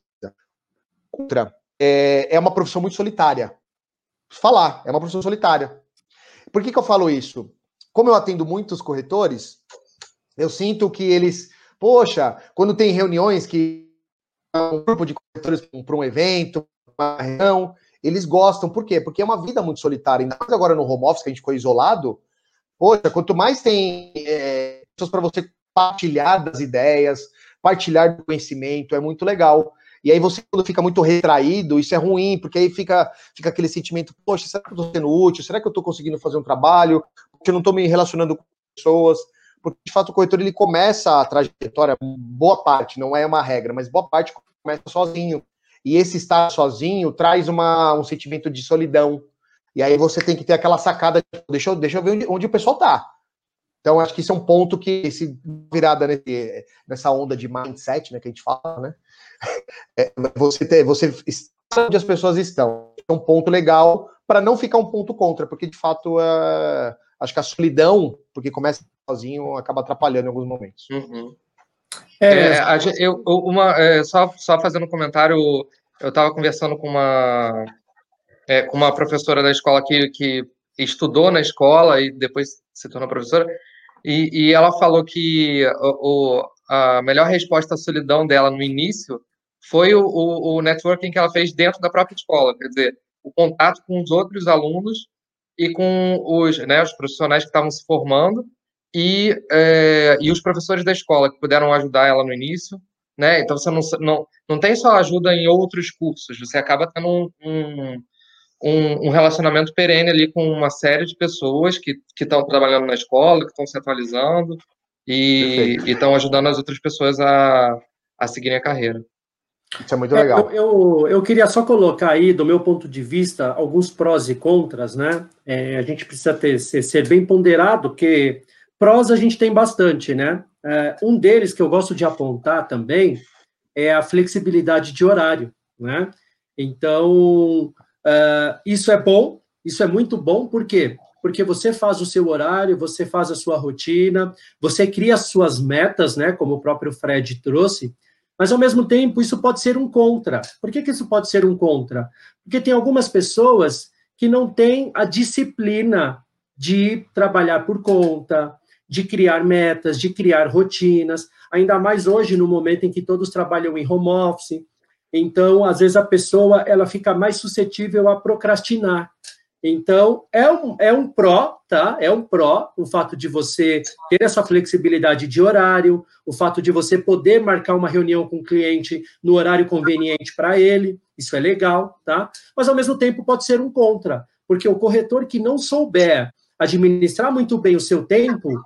Outra, é, é uma profissão muito solitária. Falar, é uma profissão solitária. Por que, que eu falo isso? Como eu atendo muitos corretores, eu sinto que eles, poxa, quando tem reuniões que um grupo de corretores para um evento, uma reunião, eles gostam. Por quê? Porque é uma vida muito solitária. Ainda mais agora no home office, que a gente ficou isolado. Poxa, quanto mais tem é, pessoas para você partilhar das ideias, partilhar do conhecimento, é muito legal. E aí você, quando fica muito retraído, isso é ruim, porque aí fica, fica aquele sentimento, poxa, será que eu estou sendo útil? Será que eu estou conseguindo fazer um trabalho? Porque eu não estou me relacionando com pessoas. Porque, de fato, o corretor, ele começa a trajetória, boa parte, não é uma regra, mas boa parte começa sozinho. E esse estar sozinho traz uma, um sentimento de solidão. E aí você tem que ter aquela sacada, deixa eu, deixa eu ver onde, onde o pessoal está. Então, acho que isso é um ponto que, se virada nesse, nessa onda de mindset, né, que a gente fala, né, é você ter, você onde as pessoas estão. É um ponto legal para não ficar um ponto contra, porque de fato é, acho que a solidão, porque começa sozinho, acaba atrapalhando em alguns momentos. Uhum. É, é, eu, uma, é, só, só fazendo um comentário, eu estava conversando com uma, é, com uma professora da escola que, que estudou na escola e depois se tornou professora, e, e ela falou que o, a melhor resposta à solidão dela no início foi o, o, o networking que ela fez dentro da própria escola, quer dizer, o contato com os outros alunos e com os, né, os profissionais que estavam se formando e, é, e os professores da escola que puderam ajudar ela no início, né? Então você não, não, não tem só ajuda em outros cursos, você acaba tendo um, um, um, um relacionamento perene ali com uma série de pessoas que estão trabalhando na escola, que estão se atualizando e estão ajudando as outras pessoas a, a seguirem a carreira. Isso é muito legal. É, eu, eu, eu, queria só colocar aí, do meu ponto de vista, alguns prós e contras, né? É, a gente precisa ter, ser, ser, bem ponderado, porque prós a gente tem bastante, né? É, um deles que eu gosto de apontar também é a flexibilidade de horário, né? Então, é, isso é bom, isso é muito bom, por quê? Porque você faz o seu horário, você faz a sua rotina, você cria as suas metas, né? Como o próprio Fred trouxe, mas, ao mesmo tempo, isso pode ser um contra. Por que, que isso pode ser um contra? Porque tem algumas pessoas que não têm a disciplina de trabalhar por conta, de criar metas, de criar rotinas, ainda mais hoje, no momento em que todos trabalham em home office. Então, às vezes, a pessoa ela fica mais suscetível a procrastinar. Então, é um, é um pró, tá? É um pró o fato de você ter essa flexibilidade de horário, o fato de você poder marcar uma reunião com o cliente no horário conveniente para ele, isso é legal, tá? Mas, ao mesmo tempo, pode ser um contra, porque o corretor que não souber administrar muito bem o seu tempo,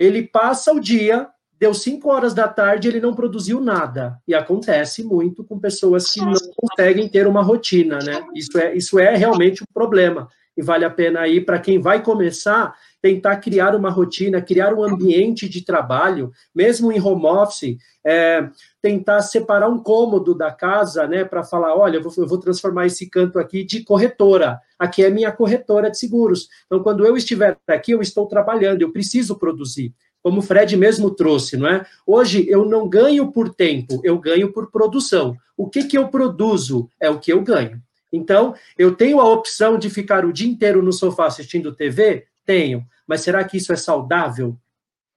ele passa o dia deu 5 horas da tarde, ele não produziu nada. E acontece muito com pessoas que não conseguem ter uma rotina, né? Isso é, isso é realmente um problema. E vale a pena aí, para quem vai começar, tentar criar uma rotina, criar um ambiente de trabalho, mesmo em home office, é, tentar separar um cômodo da casa, né, para falar, olha, eu vou, eu vou transformar esse canto aqui de corretora, aqui é minha corretora de seguros. Então, quando eu estiver aqui, eu estou trabalhando, eu preciso produzir como o Fred mesmo trouxe, não é? Hoje eu não ganho por tempo, eu ganho por produção. O que, que eu produzo é o que eu ganho. Então, eu tenho a opção de ficar o dia inteiro no sofá assistindo TV? Tenho. Mas será que isso é saudável?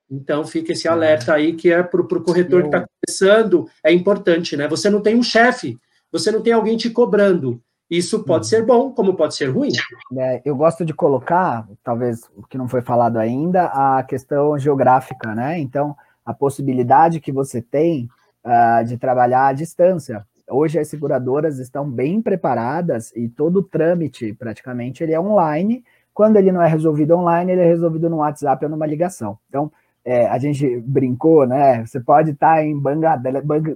Então, fica esse alerta aí que é para o corretor que está começando, é importante, né? Você não tem um chefe, você não tem alguém te cobrando. Isso pode ser bom, como pode ser ruim. É, eu gosto de colocar, talvez o que não foi falado ainda, a questão geográfica, né? Então, a possibilidade que você tem uh, de trabalhar à distância. Hoje as seguradoras estão bem preparadas e todo o trâmite, praticamente, ele é online. Quando ele não é resolvido online, ele é resolvido no WhatsApp ou numa ligação. Então, é, a gente brincou, né? Você pode estar em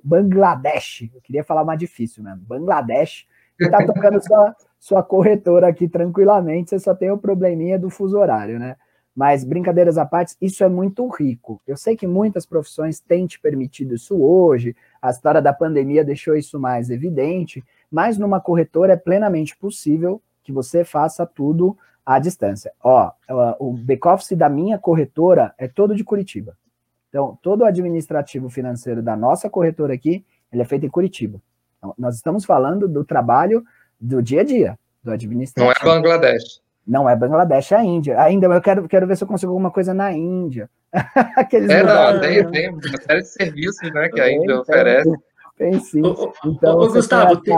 Bangladesh, eu queria falar mais difícil, né? Bangladesh, e tá tocando sua, sua corretora aqui tranquilamente, você só tem o probleminha do fuso horário, né? Mas, brincadeiras à parte, isso é muito rico. Eu sei que muitas profissões têm te permitido isso hoje, a história da pandemia deixou isso mais evidente, mas numa corretora é plenamente possível que você faça tudo à distância. Ó, o back-office da minha corretora é todo de Curitiba. Então, todo o administrativo financeiro da nossa corretora aqui ele é feito em Curitiba. Então, nós estamos falando do trabalho do dia a dia, do administrativo. Não é Bangladesh. Não é Bangladesh, é a Índia. Ainda eu quero, quero ver se eu consigo alguma coisa na Índia. Aqueles é, não, tem, tem uma série de serviços né, que a Índia oferece. Tem, tem sim. Então, ô, Gustavo, tem,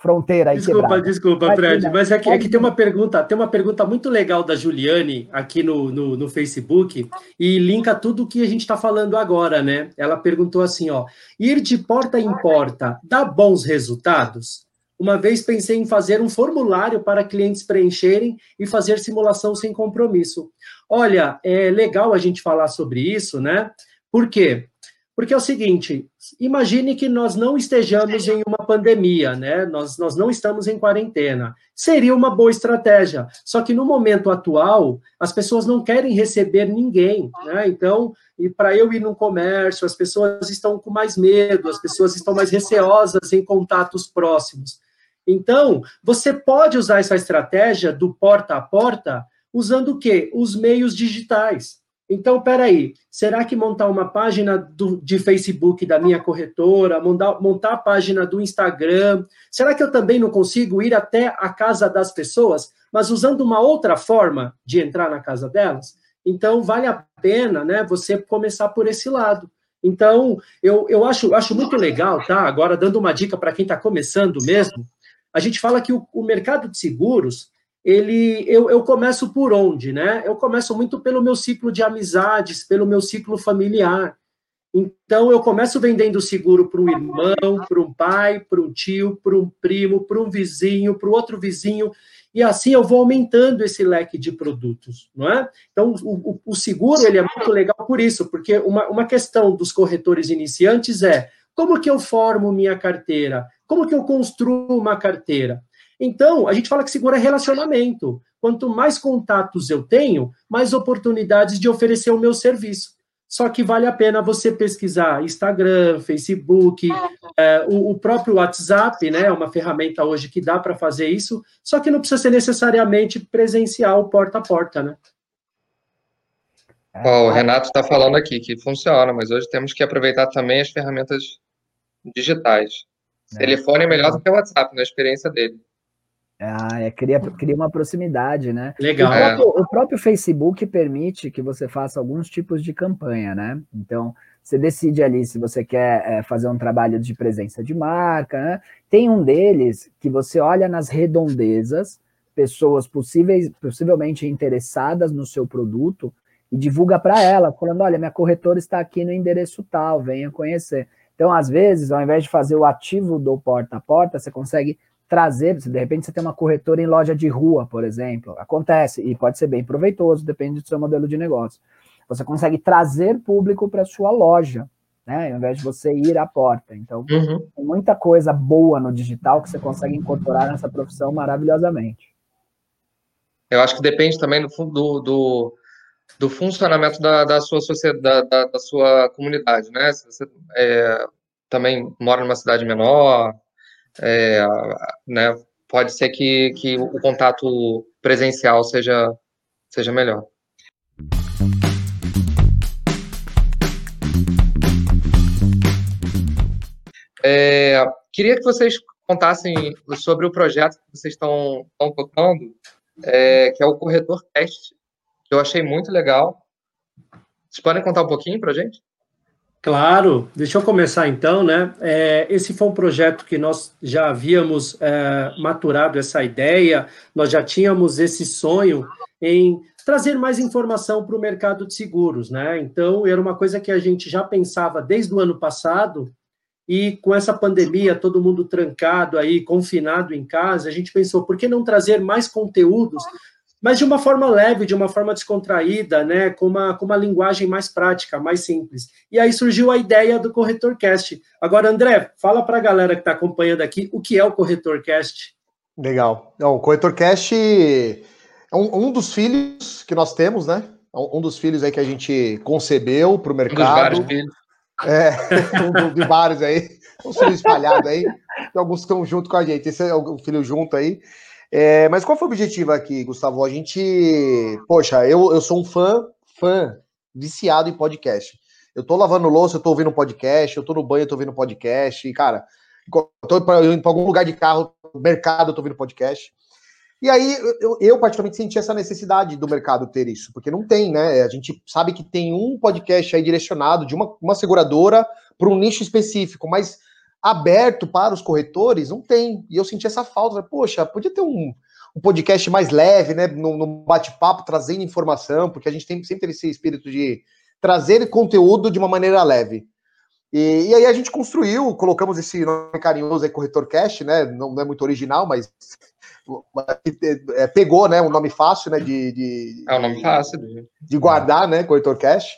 fronteira aí Desculpa, quebrada. desculpa, Fred, mas é que, é que, tem uma pergunta, tem uma pergunta muito legal da Juliane aqui no, no, no Facebook e linka tudo o que a gente está falando agora, né? Ela perguntou assim, ó, ir de porta em porta dá bons resultados? Uma vez pensei em fazer um formulário para clientes preencherem e fazer simulação sem compromisso. Olha, é legal a gente falar sobre isso, né? Por quê? Porque é o seguinte, imagine que nós não estejamos em uma pandemia, né? Nós, nós não estamos em quarentena. Seria uma boa estratégia. Só que no momento atual, as pessoas não querem receber ninguém, né? Então, e para eu ir no comércio, as pessoas estão com mais medo, as pessoas estão mais receosas em contatos próximos. Então, você pode usar essa estratégia do porta a porta usando o quê? Os meios digitais. Então, peraí, será que montar uma página do, de Facebook da minha corretora, montar, montar a página do Instagram, será que eu também não consigo ir até a casa das pessoas, mas usando uma outra forma de entrar na casa delas? Então, vale a pena né, você começar por esse lado. Então, eu, eu acho, acho muito legal, tá? Agora, dando uma dica para quem está começando mesmo, a gente fala que o, o mercado de seguros ele eu, eu começo por onde, né? Eu começo muito pelo meu ciclo de amizades, pelo meu ciclo familiar. Então eu começo vendendo seguro para um irmão, para um pai, para um tio, para um primo, para um vizinho, para o outro vizinho, e assim eu vou aumentando esse leque de produtos, não é? Então o, o, o seguro ele é muito legal por isso, porque uma, uma questão dos corretores iniciantes é como que eu formo minha carteira? Como que eu construo uma carteira? Então, a gente fala que seguro é relacionamento. Quanto mais contatos eu tenho, mais oportunidades de oferecer o meu serviço. Só que vale a pena você pesquisar Instagram, Facebook, é, o, o, próprio WhatsApp, né? É uma ferramenta hoje que dá para fazer isso, só que não precisa ser necessariamente presencial porta a porta, né? Oh, o Renato está falando aqui que funciona, mas hoje temos que aproveitar também as ferramentas digitais. É. Telefone é melhor do que o WhatsApp, na experiência dele. Ah, é, cria, cria uma proximidade, né? Legal. O próprio, o próprio, Facebook permite que você faça alguns tipos de campanha, né? Então, você decide ali se você quer é, fazer um trabalho de presença de marca, né? Tem um deles que você olha nas redondezas, pessoas possíveis, possivelmente interessadas no seu produto, e divulga para ela, falando: olha, minha corretora está aqui no endereço tal, venha conhecer. Então, às vezes, ao invés de fazer o ativo do porta a porta, você consegue trazer, de repente você tem uma corretora em loja de rua, por exemplo, acontece e pode ser bem proveitoso, depende do seu modelo de negócio. Você consegue trazer público para sua loja, né, ao invés de você ir à porta. Então, uhum. tem muita coisa boa no digital que você consegue incorporar nessa profissão maravilhosamente. Eu acho que depende também do, do, do, do funcionamento da, da sua sociedade, da, da, sua comunidade, né? Se você é, também mora numa cidade menor, é, né, pode ser que, que o contato presencial seja, seja melhor. É, queria que vocês contassem sobre o projeto que vocês estão, tocando, é, que é o Corretor Test, que eu achei muito legal. Vocês podem contar um pouquinho para gente? Claro, deixa eu começar então, né? É, esse foi um projeto que nós já havíamos é, maturado essa ideia, nós já tínhamos esse sonho em trazer mais informação para o mercado de seguros, né? Então, era uma coisa que a gente já pensava desde o ano passado, e com essa pandemia, todo mundo trancado aí, confinado em casa, a gente pensou, por que não trazer mais conteúdos mas de uma forma leve, de uma forma descontraída, né, com uma, com uma linguagem mais prática, mais simples. E aí surgiu a ideia do Corretor Cast. Agora, André, fala para a galera que está acompanhando aqui o que é o Corretor Cast. Legal. Então, o Corretor Cast é um, um, dos filhos que nós temos, né? Um dos filhos aí que a gente concebeu para o mercado. Um dos vários filhos. É, um de vários aí. Os filhos espalhados aí. Tem alguns que estão junto com a gente. Esse é o filho junto aí. É, mas qual foi o objetivo aqui, Gustavo? A gente. Poxa, eu, eu sou um fã, fã, viciado em podcast. Eu tô lavando louça, eu tô ouvindo podcast, eu tô no banho, eu tô ouvindo podcast, e, cara, eu tô indo para algum lugar de carro, mercado, eu tô ouvindo podcast. E aí, eu, eu, particularmente senti essa necessidade do mercado ter isso, porque não tem, né? A gente sabe que tem um podcast aí direcionado de uma, uma seguradora para um nicho específico, mas aberto para os corretores, não tem. E eu senti essa falta. Poxa, podia ter um, um podcast mais leve, né? No, bate-papo, trazendo informação, porque a gente tem, sempre teve esse espírito de trazer conteúdo de uma maneira leve. E, e, aí a gente construiu, colocamos esse nome carinhoso aí, Corretor Cash, né? Não, não é muito original, mas é, pegou, né? Um nome fácil, né? De, de é um nome fácil de, de guardar, né? Corretor Cash.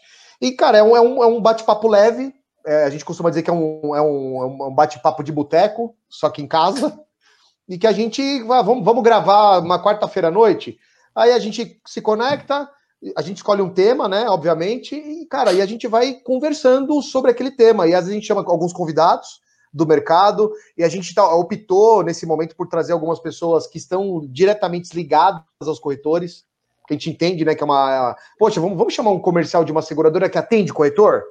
E, cara, é um, é um, é um bate-papo leve. É, a gente costuma dizer que é um, é um, é um bate-papo de boteco, só que em casa. E que a gente vamos, vamos gravar uma quarta-feira à noite. Aí a gente se conecta, a gente escolhe um tema, né? Obviamente, e, cara, aí a gente vai conversando sobre aquele tema. E às vezes a gente chama alguns convidados do mercado, e a gente tá, optou nesse momento por trazer algumas pessoas que estão diretamente ligadas aos corretores, que a gente entende, né, que é uma. Poxa, vamos, vamos chamar um comercial de uma seguradora que atende corretor?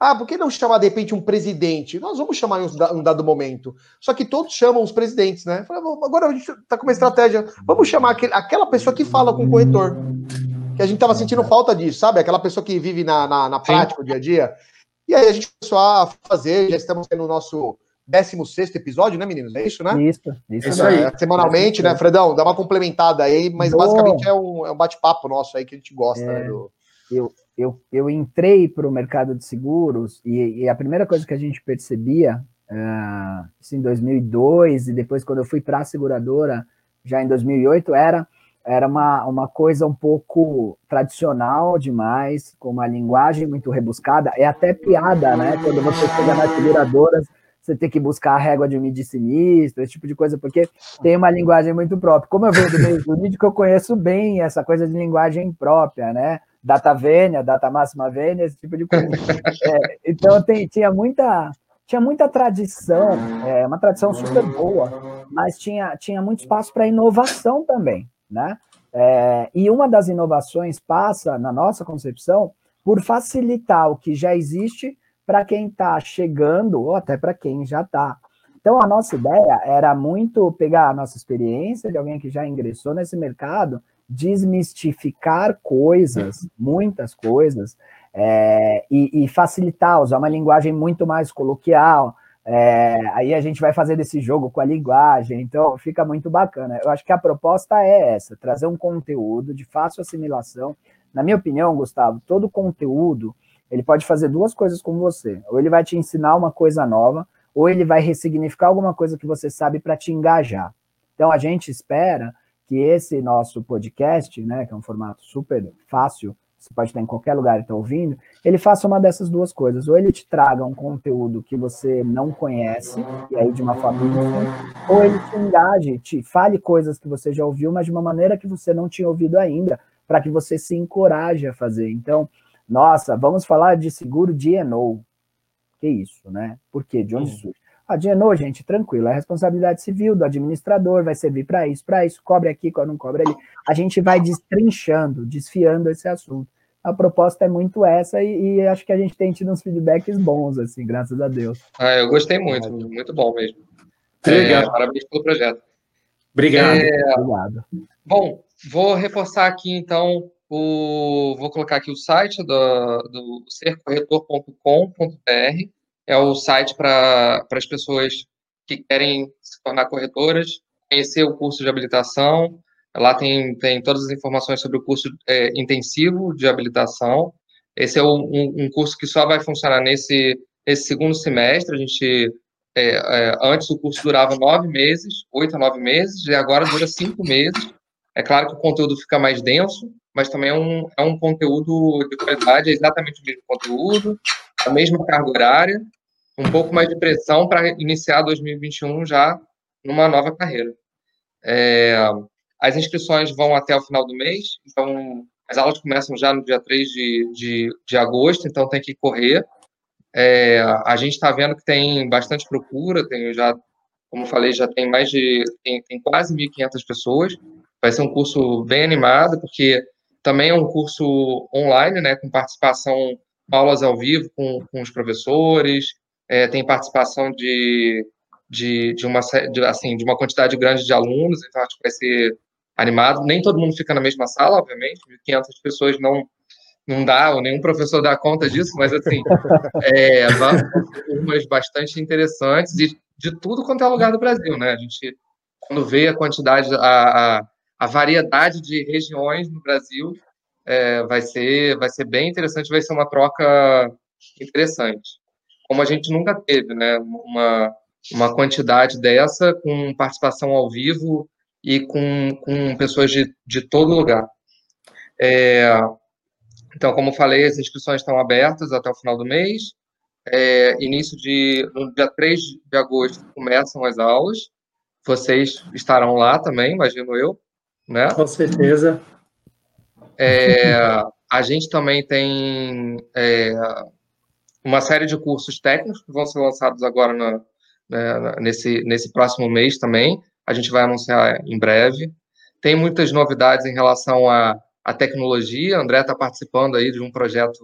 Ah, por que não chamar de repente um presidente? Nós vamos chamar em um dado momento. Só que todos chamam os presidentes, né? Agora a gente está com uma estratégia. Vamos chamar aquele, aquela pessoa que fala com o corretor. Que a gente estava sentindo falta disso, sabe? Aquela pessoa que vive na, na, na prática, o dia a dia. E aí a gente começou a fazer, já estamos no nosso 16 episódio, né, meninos? É isso, né? Isso, isso, isso aí. Semanalmente, né, Fredão? Dá uma complementada aí, mas Boa. basicamente é um, é um bate-papo nosso aí que a gente gosta, né, é, né? Do... Eu, eu, eu entrei para o mercado de seguros e, e, a primeira coisa que a gente percebia, uh, isso em 2002 e depois quando eu fui para a seguradora, já em 2008, era era uma, uma coisa um pouco tradicional demais, com uma linguagem muito rebuscada. É até piada, né? Quando você chega nas seguradoras, você tem que buscar a régua de medir sinistro, esse tipo de coisa, porque tem uma linguagem muito própria. Como eu venho do meio jurídico, eu conheço bem essa coisa de linguagem própria, né? Data vênia, data máxima vênia, esse tipo de coisa. É, então tem, tinha muita tinha muita tradição, é, uma tradição super boa, mas tinha, tinha muito espaço para inovação também, né? É, e uma das inovações passa, na nossa concepção, por facilitar o que já existe para quem está chegando ou até para quem já está. Então, a nossa ideia era muito pegar a nossa experiência de alguém que já ingressou nesse mercado desmistificar coisas, muitas coisas, é, e, e, facilitar, usar uma linguagem muito mais coloquial. É, aí a gente vai fazer esse jogo com a linguagem, então fica muito bacana. Eu acho que a proposta é essa: trazer um conteúdo de fácil assimilação. Na minha opinião, Gustavo, todo conteúdo ele pode fazer duas coisas com você: ou ele vai te ensinar uma coisa nova, ou ele vai ressignificar alguma coisa que você sabe para te engajar. Então a gente espera que esse nosso podcast, né, que é um formato super fácil, você pode estar em qualquer lugar e estar ouvindo, ele faça uma dessas duas coisas. Ou ele te traga um conteúdo que você não conhece, e aí de uma forma ou ele te engaje, te fale coisas que você já ouviu, mas de uma maneira que você não tinha ouvido ainda, para que você se encoraje a fazer. Então, nossa, vamos falar de seguro de Eno. Que isso, né? Por quê? De onde hum. surge? A DNO, gente, tranquilo, é responsabilidade civil do administrador, vai servir para isso, para isso, cobre aqui, não cobre ali. A gente vai destrinchando, desfiando esse assunto. A proposta é muito essa e, e acho que a gente tem tido uns feedbacks bons, assim, graças a Deus. Ah, eu gostei muito, muito bom mesmo. É, parabéns pelo projeto. Obrigado. É, Obrigado. Bom, vou reforçar aqui então o. Vou colocar aqui o site do, do sercorretor.com.br é o site para as pessoas que querem se tornar corretoras, conhecer o curso de habilitação. Lá tem, tem todas as informações sobre o curso é, intensivo de habilitação. Esse é um, um, curso que só vai funcionar nesse, nesse segundo semestre. A gente é, é, antes o curso durava nove meses, oito a nove meses, e agora dura cinco meses. É claro que o conteúdo fica mais denso, mas também é um, é um conteúdo de qualidade, é exatamente o mesmo conteúdo, a mesma carga horária, um pouco mais de pressão para iniciar 2021 já numa nova carreira. É, as inscrições vão até o final do mês, então as aulas começam já no dia 3 de, de, de agosto, então tem que correr. É, a gente está vendo que tem bastante procura, tem já, como falei, já tem mais de, tem, tem quase 1.500 pessoas. Vai ser um curso bem animado, porque também é um curso online, né, com participação aulas ao vivo com, com os professores, é, tem participação de, de, de, uma, de, assim, de uma quantidade grande de alunos, então acho que vai ser animado. Nem todo mundo fica na mesma sala, obviamente, 1.500 pessoas não, não dá, ou nenhum professor dá conta disso, mas assim, é, turmas bastante interessantes e de tudo quanto é lugar do Brasil, né? A gente, quando vê a quantidade, a, a, a variedade de regiões no Brasil, é, vai, ser, vai ser bem interessante, vai ser uma troca interessante. Como a gente nunca teve, né? Uma, uma quantidade dessa, com participação ao vivo e com, com pessoas de, de todo lugar. É, então, como falei, as inscrições estão abertas até o final do mês. É, início de. No dia 3 de agosto começam as aulas. Vocês estarão lá também, imagino eu. Né? Com certeza. É, a gente também tem é, uma série de cursos técnicos que vão ser lançados agora na, né, nesse, nesse próximo mês também. A gente vai anunciar em breve. Tem muitas novidades em relação à, à tecnologia. André está participando aí de um projeto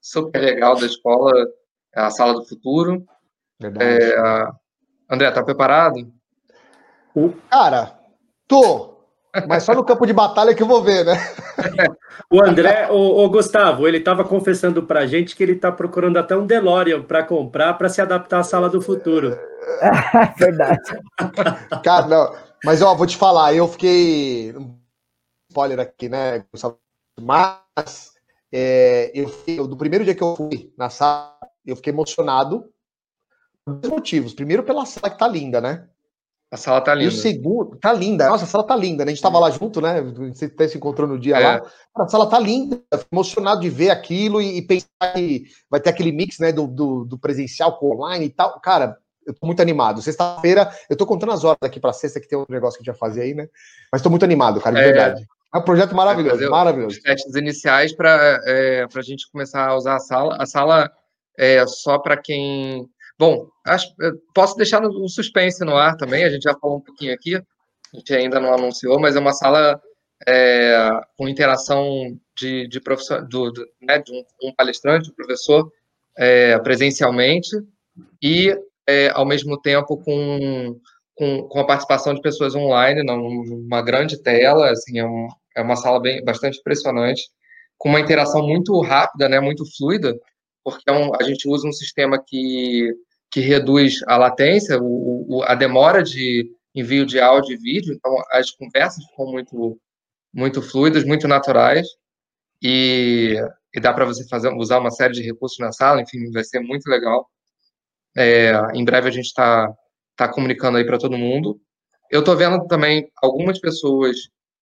super legal da escola, a Sala do Futuro. É, André, está preparado? Cara, tô. Mas só no campo de batalha que eu vou ver, né? o André, o, o Gustavo, ele estava confessando para a gente que ele está procurando até um DeLorean para comprar para se adaptar à sala do futuro. Verdade. Cara, não. Mas ó, vou te falar, eu fiquei spoiler aqui, né, Gustavo? Mas é, eu fiquei, do primeiro dia que eu fui na sala, eu fiquei emocionado por dois motivos. Primeiro, pela sala que tá linda, né? A sala tá linda. E o segundo, tá linda. Nossa, a sala tá linda, né? A gente tava lá junto, né? Você até se encontrou no dia é. lá. A sala tá linda. Fico emocionado de ver aquilo e, e, pensar que vai ter aquele mix, né? Do, do, do, presencial com online e tal. Cara, eu tô muito animado. Sexta-feira, eu tô contando as horas aqui pra sexta, que tem um negócio que a gente vai fazer aí, né? Mas tô muito animado, cara, de é. verdade. É um projeto maravilhoso, maravilhoso. Os testes iniciais para é, a gente começar a usar a sala. A sala é só para quem Bom, acho, posso deixar no, suspense no ar também, a gente já falou um pouquinho aqui, a gente ainda não anunciou, mas é uma sala é, com interação de, de, do, do, né, de um, um, palestrante, um professor, é, presencialmente, e, é, ao mesmo tempo, com, com, com, a participação de pessoas online, numa grande tela, assim, é, um, é uma sala bem, bastante impressionante, com uma interação muito rápida, né, muito fluida, porque é um, a gente usa um sistema que, que reduz a latência, o, o, a demora de envio de áudio e vídeo, então as conversas ficam muito, muito fluidas, muito naturais, e, e dá para você fazer, usar uma série de recursos na sala, enfim, vai ser muito legal. É, em breve a gente está tá comunicando aí para todo mundo. Eu estou vendo também algumas pessoas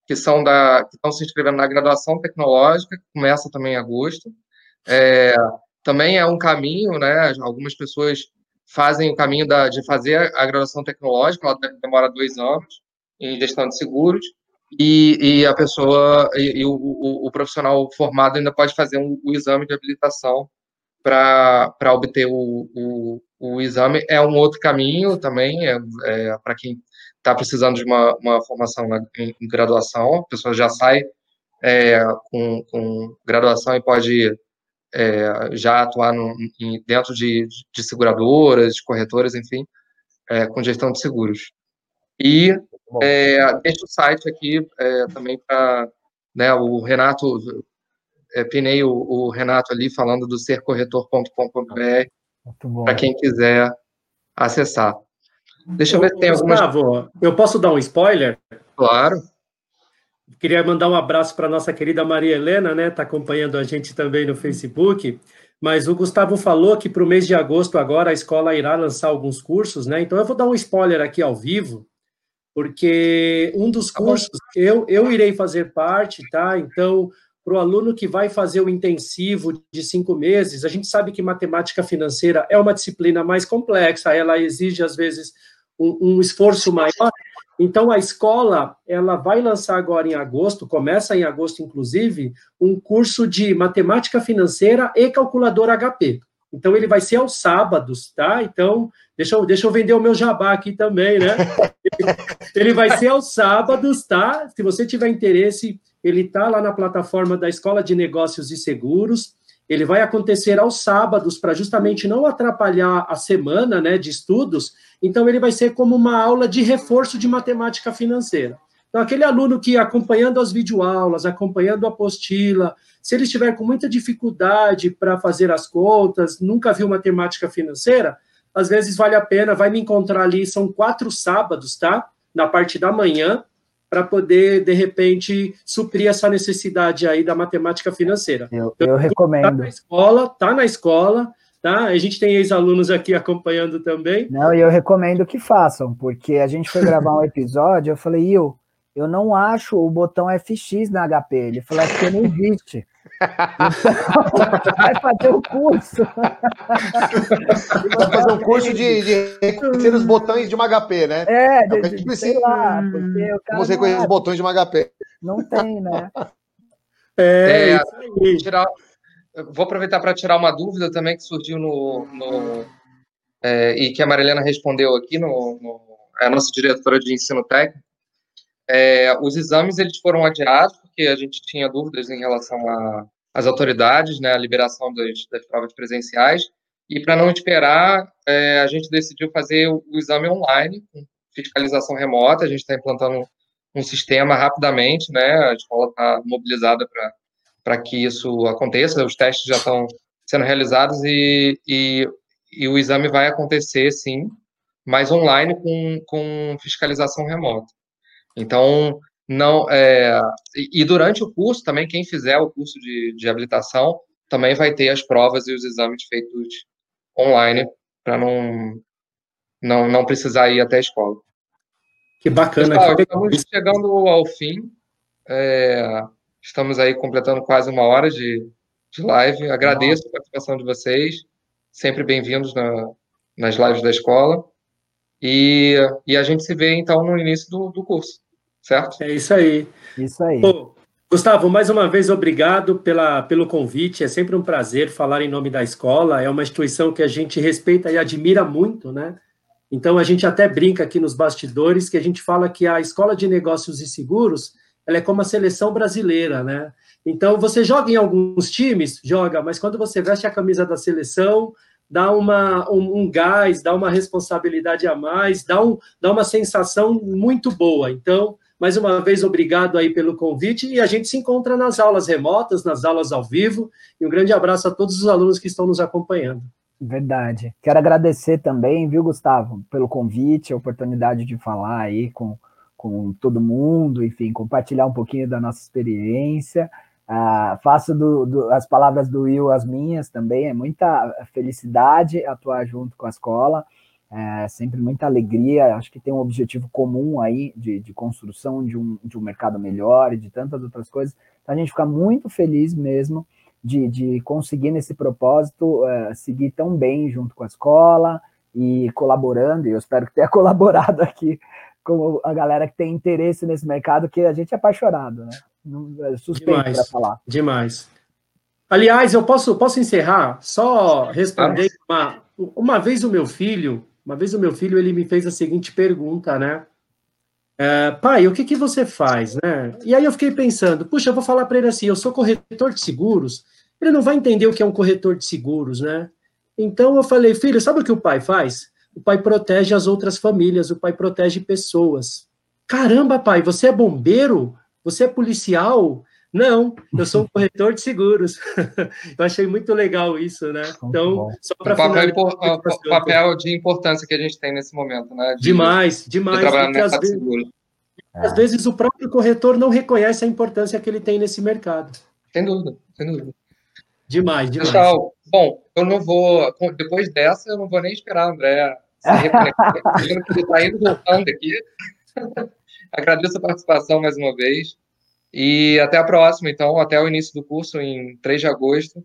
que são da que estão se inscrevendo na graduação tecnológica, que começa também em agosto. É, também é um caminho, né? Algumas pessoas fazem o caminho da, de fazer a graduação tecnológica, ela demora dois anos em gestão de seguros, e, e a pessoa, e, e o, o, o, profissional formado ainda pode fazer um, o exame de habilitação para obter o, o, o, exame. É um outro caminho também, é, é para quem está precisando de uma, uma formação em, em, graduação, a pessoa já sai é, com, com graduação e pode é, já atuar no, em, dentro de, de, seguradoras, de corretoras, enfim, é, com gestão de seguros. E é, deixo o site aqui é, também para né, o Renato, é, pinei o, o, Renato ali falando do sercorretor.com.br para quem quiser acessar. Deixa eu ver se tem algumas. Gustavo, eu posso dar um spoiler? Claro. Queria mandar um abraço para nossa querida Maria Helena, né? Está acompanhando a gente também no Facebook. Mas o Gustavo falou que para o mês de agosto agora a escola irá lançar alguns cursos, né? Então eu vou dar um spoiler aqui ao vivo, porque um dos tá cursos eu, eu irei fazer parte, tá? Então, para o aluno que vai fazer o intensivo de cinco meses, a gente sabe que matemática financeira é uma disciplina mais complexa, ela exige, às vezes, um, um esforço maior, então, a escola, ela vai lançar agora em agosto, começa em agosto, inclusive, um curso de matemática financeira e calculadora HP. Então, ele vai ser aos sábados, tá? Então, deixa eu, deixa eu vender o meu jabá aqui também, né? ele vai ser aos sábados, tá? Se você tiver interesse, ele tá lá na plataforma da Escola de Negócios e Seguros. Ele vai acontecer aos sábados para justamente não atrapalhar a semana né, de estudos. Então, ele vai ser como uma aula de reforço de matemática financeira. Então, aquele aluno que acompanhando as videoaulas, acompanhando a apostila, se ele estiver com muita dificuldade para fazer as contas, nunca viu matemática financeira, às vezes vale a pena, vai me encontrar ali, são quatro sábados, tá? Na parte da manhã, para poder, de repente, suprir essa necessidade aí da matemática financeira. Eu, eu recomendo. Está na escola, está na escola, tá? A gente tem ex-alunos aqui acompanhando também. Não, e eu recomendo que façam, porque a gente foi gravar um episódio, eu falei, Il, eu não acho o botão FX na HP. Ele falou, é porque não existe. Vai fazer o um curso. Vai fazer um curso de, de reconhecer os botões de uma HP, né? É, de, é de, de sei lá. Como você conhece os botões de uma HP? Não tem, né? É, é tirar, vou aproveitar para tirar uma dúvida também que surgiu no, no é, e que a Marilena respondeu aqui no, no é a nossa diretora de ensino técnico é, os exames eles foram adiados porque a gente tinha dúvidas em relação às autoridades, né, a liberação das, das provas presenciais. E para não esperar, é, a gente decidiu fazer o, o, exame online, com fiscalização remota. A gente está implantando um, um, sistema rapidamente, né? A escola está mobilizada para que isso aconteça. Os testes já estão sendo realizados e, e, e o exame vai acontecer, sim, mas online com, com fiscalização remota. Então, não é, e, durante o curso também quem fizer o curso de, de habilitação também vai ter as provas e os exames feitos online para não, não não precisar ir até a escola. Que bacana. Pessoal, que... estamos chegando ao fim. É, estamos aí completando quase uma hora de, de live. Agradeço Nossa. a participação de vocês. Sempre bem-vindos na, nas lives da escola. E, e a gente se vê, então, no início do, do curso, certo? É isso aí. Isso aí. Pô, Gustavo, mais uma vez, obrigado pela, pelo convite. É sempre um prazer falar em nome da escola. É uma instituição que a gente respeita e admira muito, né? Então, a gente até brinca aqui nos bastidores que a gente fala que a Escola de Negócios e Seguros ela é como a seleção brasileira, né? Então, você joga em alguns times? Joga, mas quando você veste a camisa da seleção, dá uma, um, um, gás, dá uma responsabilidade a mais, dá, um, dá uma sensação muito boa. Então, mais uma vez, obrigado aí pelo convite e a gente se encontra nas aulas remotas, nas aulas ao vivo. E um grande abraço a todos os alunos que estão nos acompanhando. Verdade. Quero agradecer também, viu, Gustavo, pelo convite, a oportunidade de falar aí com, com todo mundo, enfim, compartilhar um pouquinho da nossa experiência. Ah, faço do, do, as palavras do Will as minhas também, é muita felicidade atuar junto com a escola, é sempre muita alegria, acho que tem um objetivo comum aí de, de construção de um, de um mercado melhor e de tantas outras coisas, então a gente fica muito feliz mesmo de, de conseguir nesse propósito é, seguir tão bem junto com a escola e colaborando, e eu espero que tenha colaborado aqui com a galera que tem interesse nesse mercado, que a gente é apaixonado, né? É suspeito para falar. Demais. Aliás, eu posso, posso encerrar só respondendo uma, uma vez o meu filho, uma vez o meu filho ele me fez a seguinte pergunta, né? É, pai, o que que você faz, né? E aí eu fiquei pensando, puxa, eu vou falar para ele assim, eu sou corretor de seguros. Ele não vai entender o que é um corretor de seguros, né? Então eu falei, filho, sabe o que o pai faz? O pai protege as outras famílias, o pai protege pessoas. Caramba, pai, você é bombeiro? Você é policial? Não, eu sou um corretor de seguros. eu achei muito legal isso, né? Então, só para papel, impor, papel de importância que a gente tem nesse momento, né? De, demais, demais. De trabalhar no às, vezes, às vezes o próprio corretor não reconhece a importância que ele tem nesse mercado. Sem dúvida, sem dúvida. Demais, demais. Pessoal, bom, eu não vou, depois dessa, eu não vou nem esperar André ele está indo voltando aqui. Agradeço a participação mais uma vez. E até a próxima, então, até o início do curso, em 3 de agosto.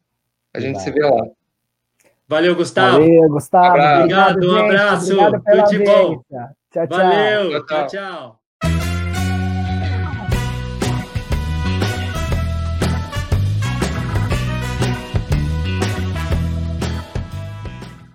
A gente se vê lá. Valeu, Gustavo. Valeu, Gustavo. Obrigado, um abraço. Obrigado Tudo de bom. Tchau, tchau. Valeu, tchau, tchau. tchau.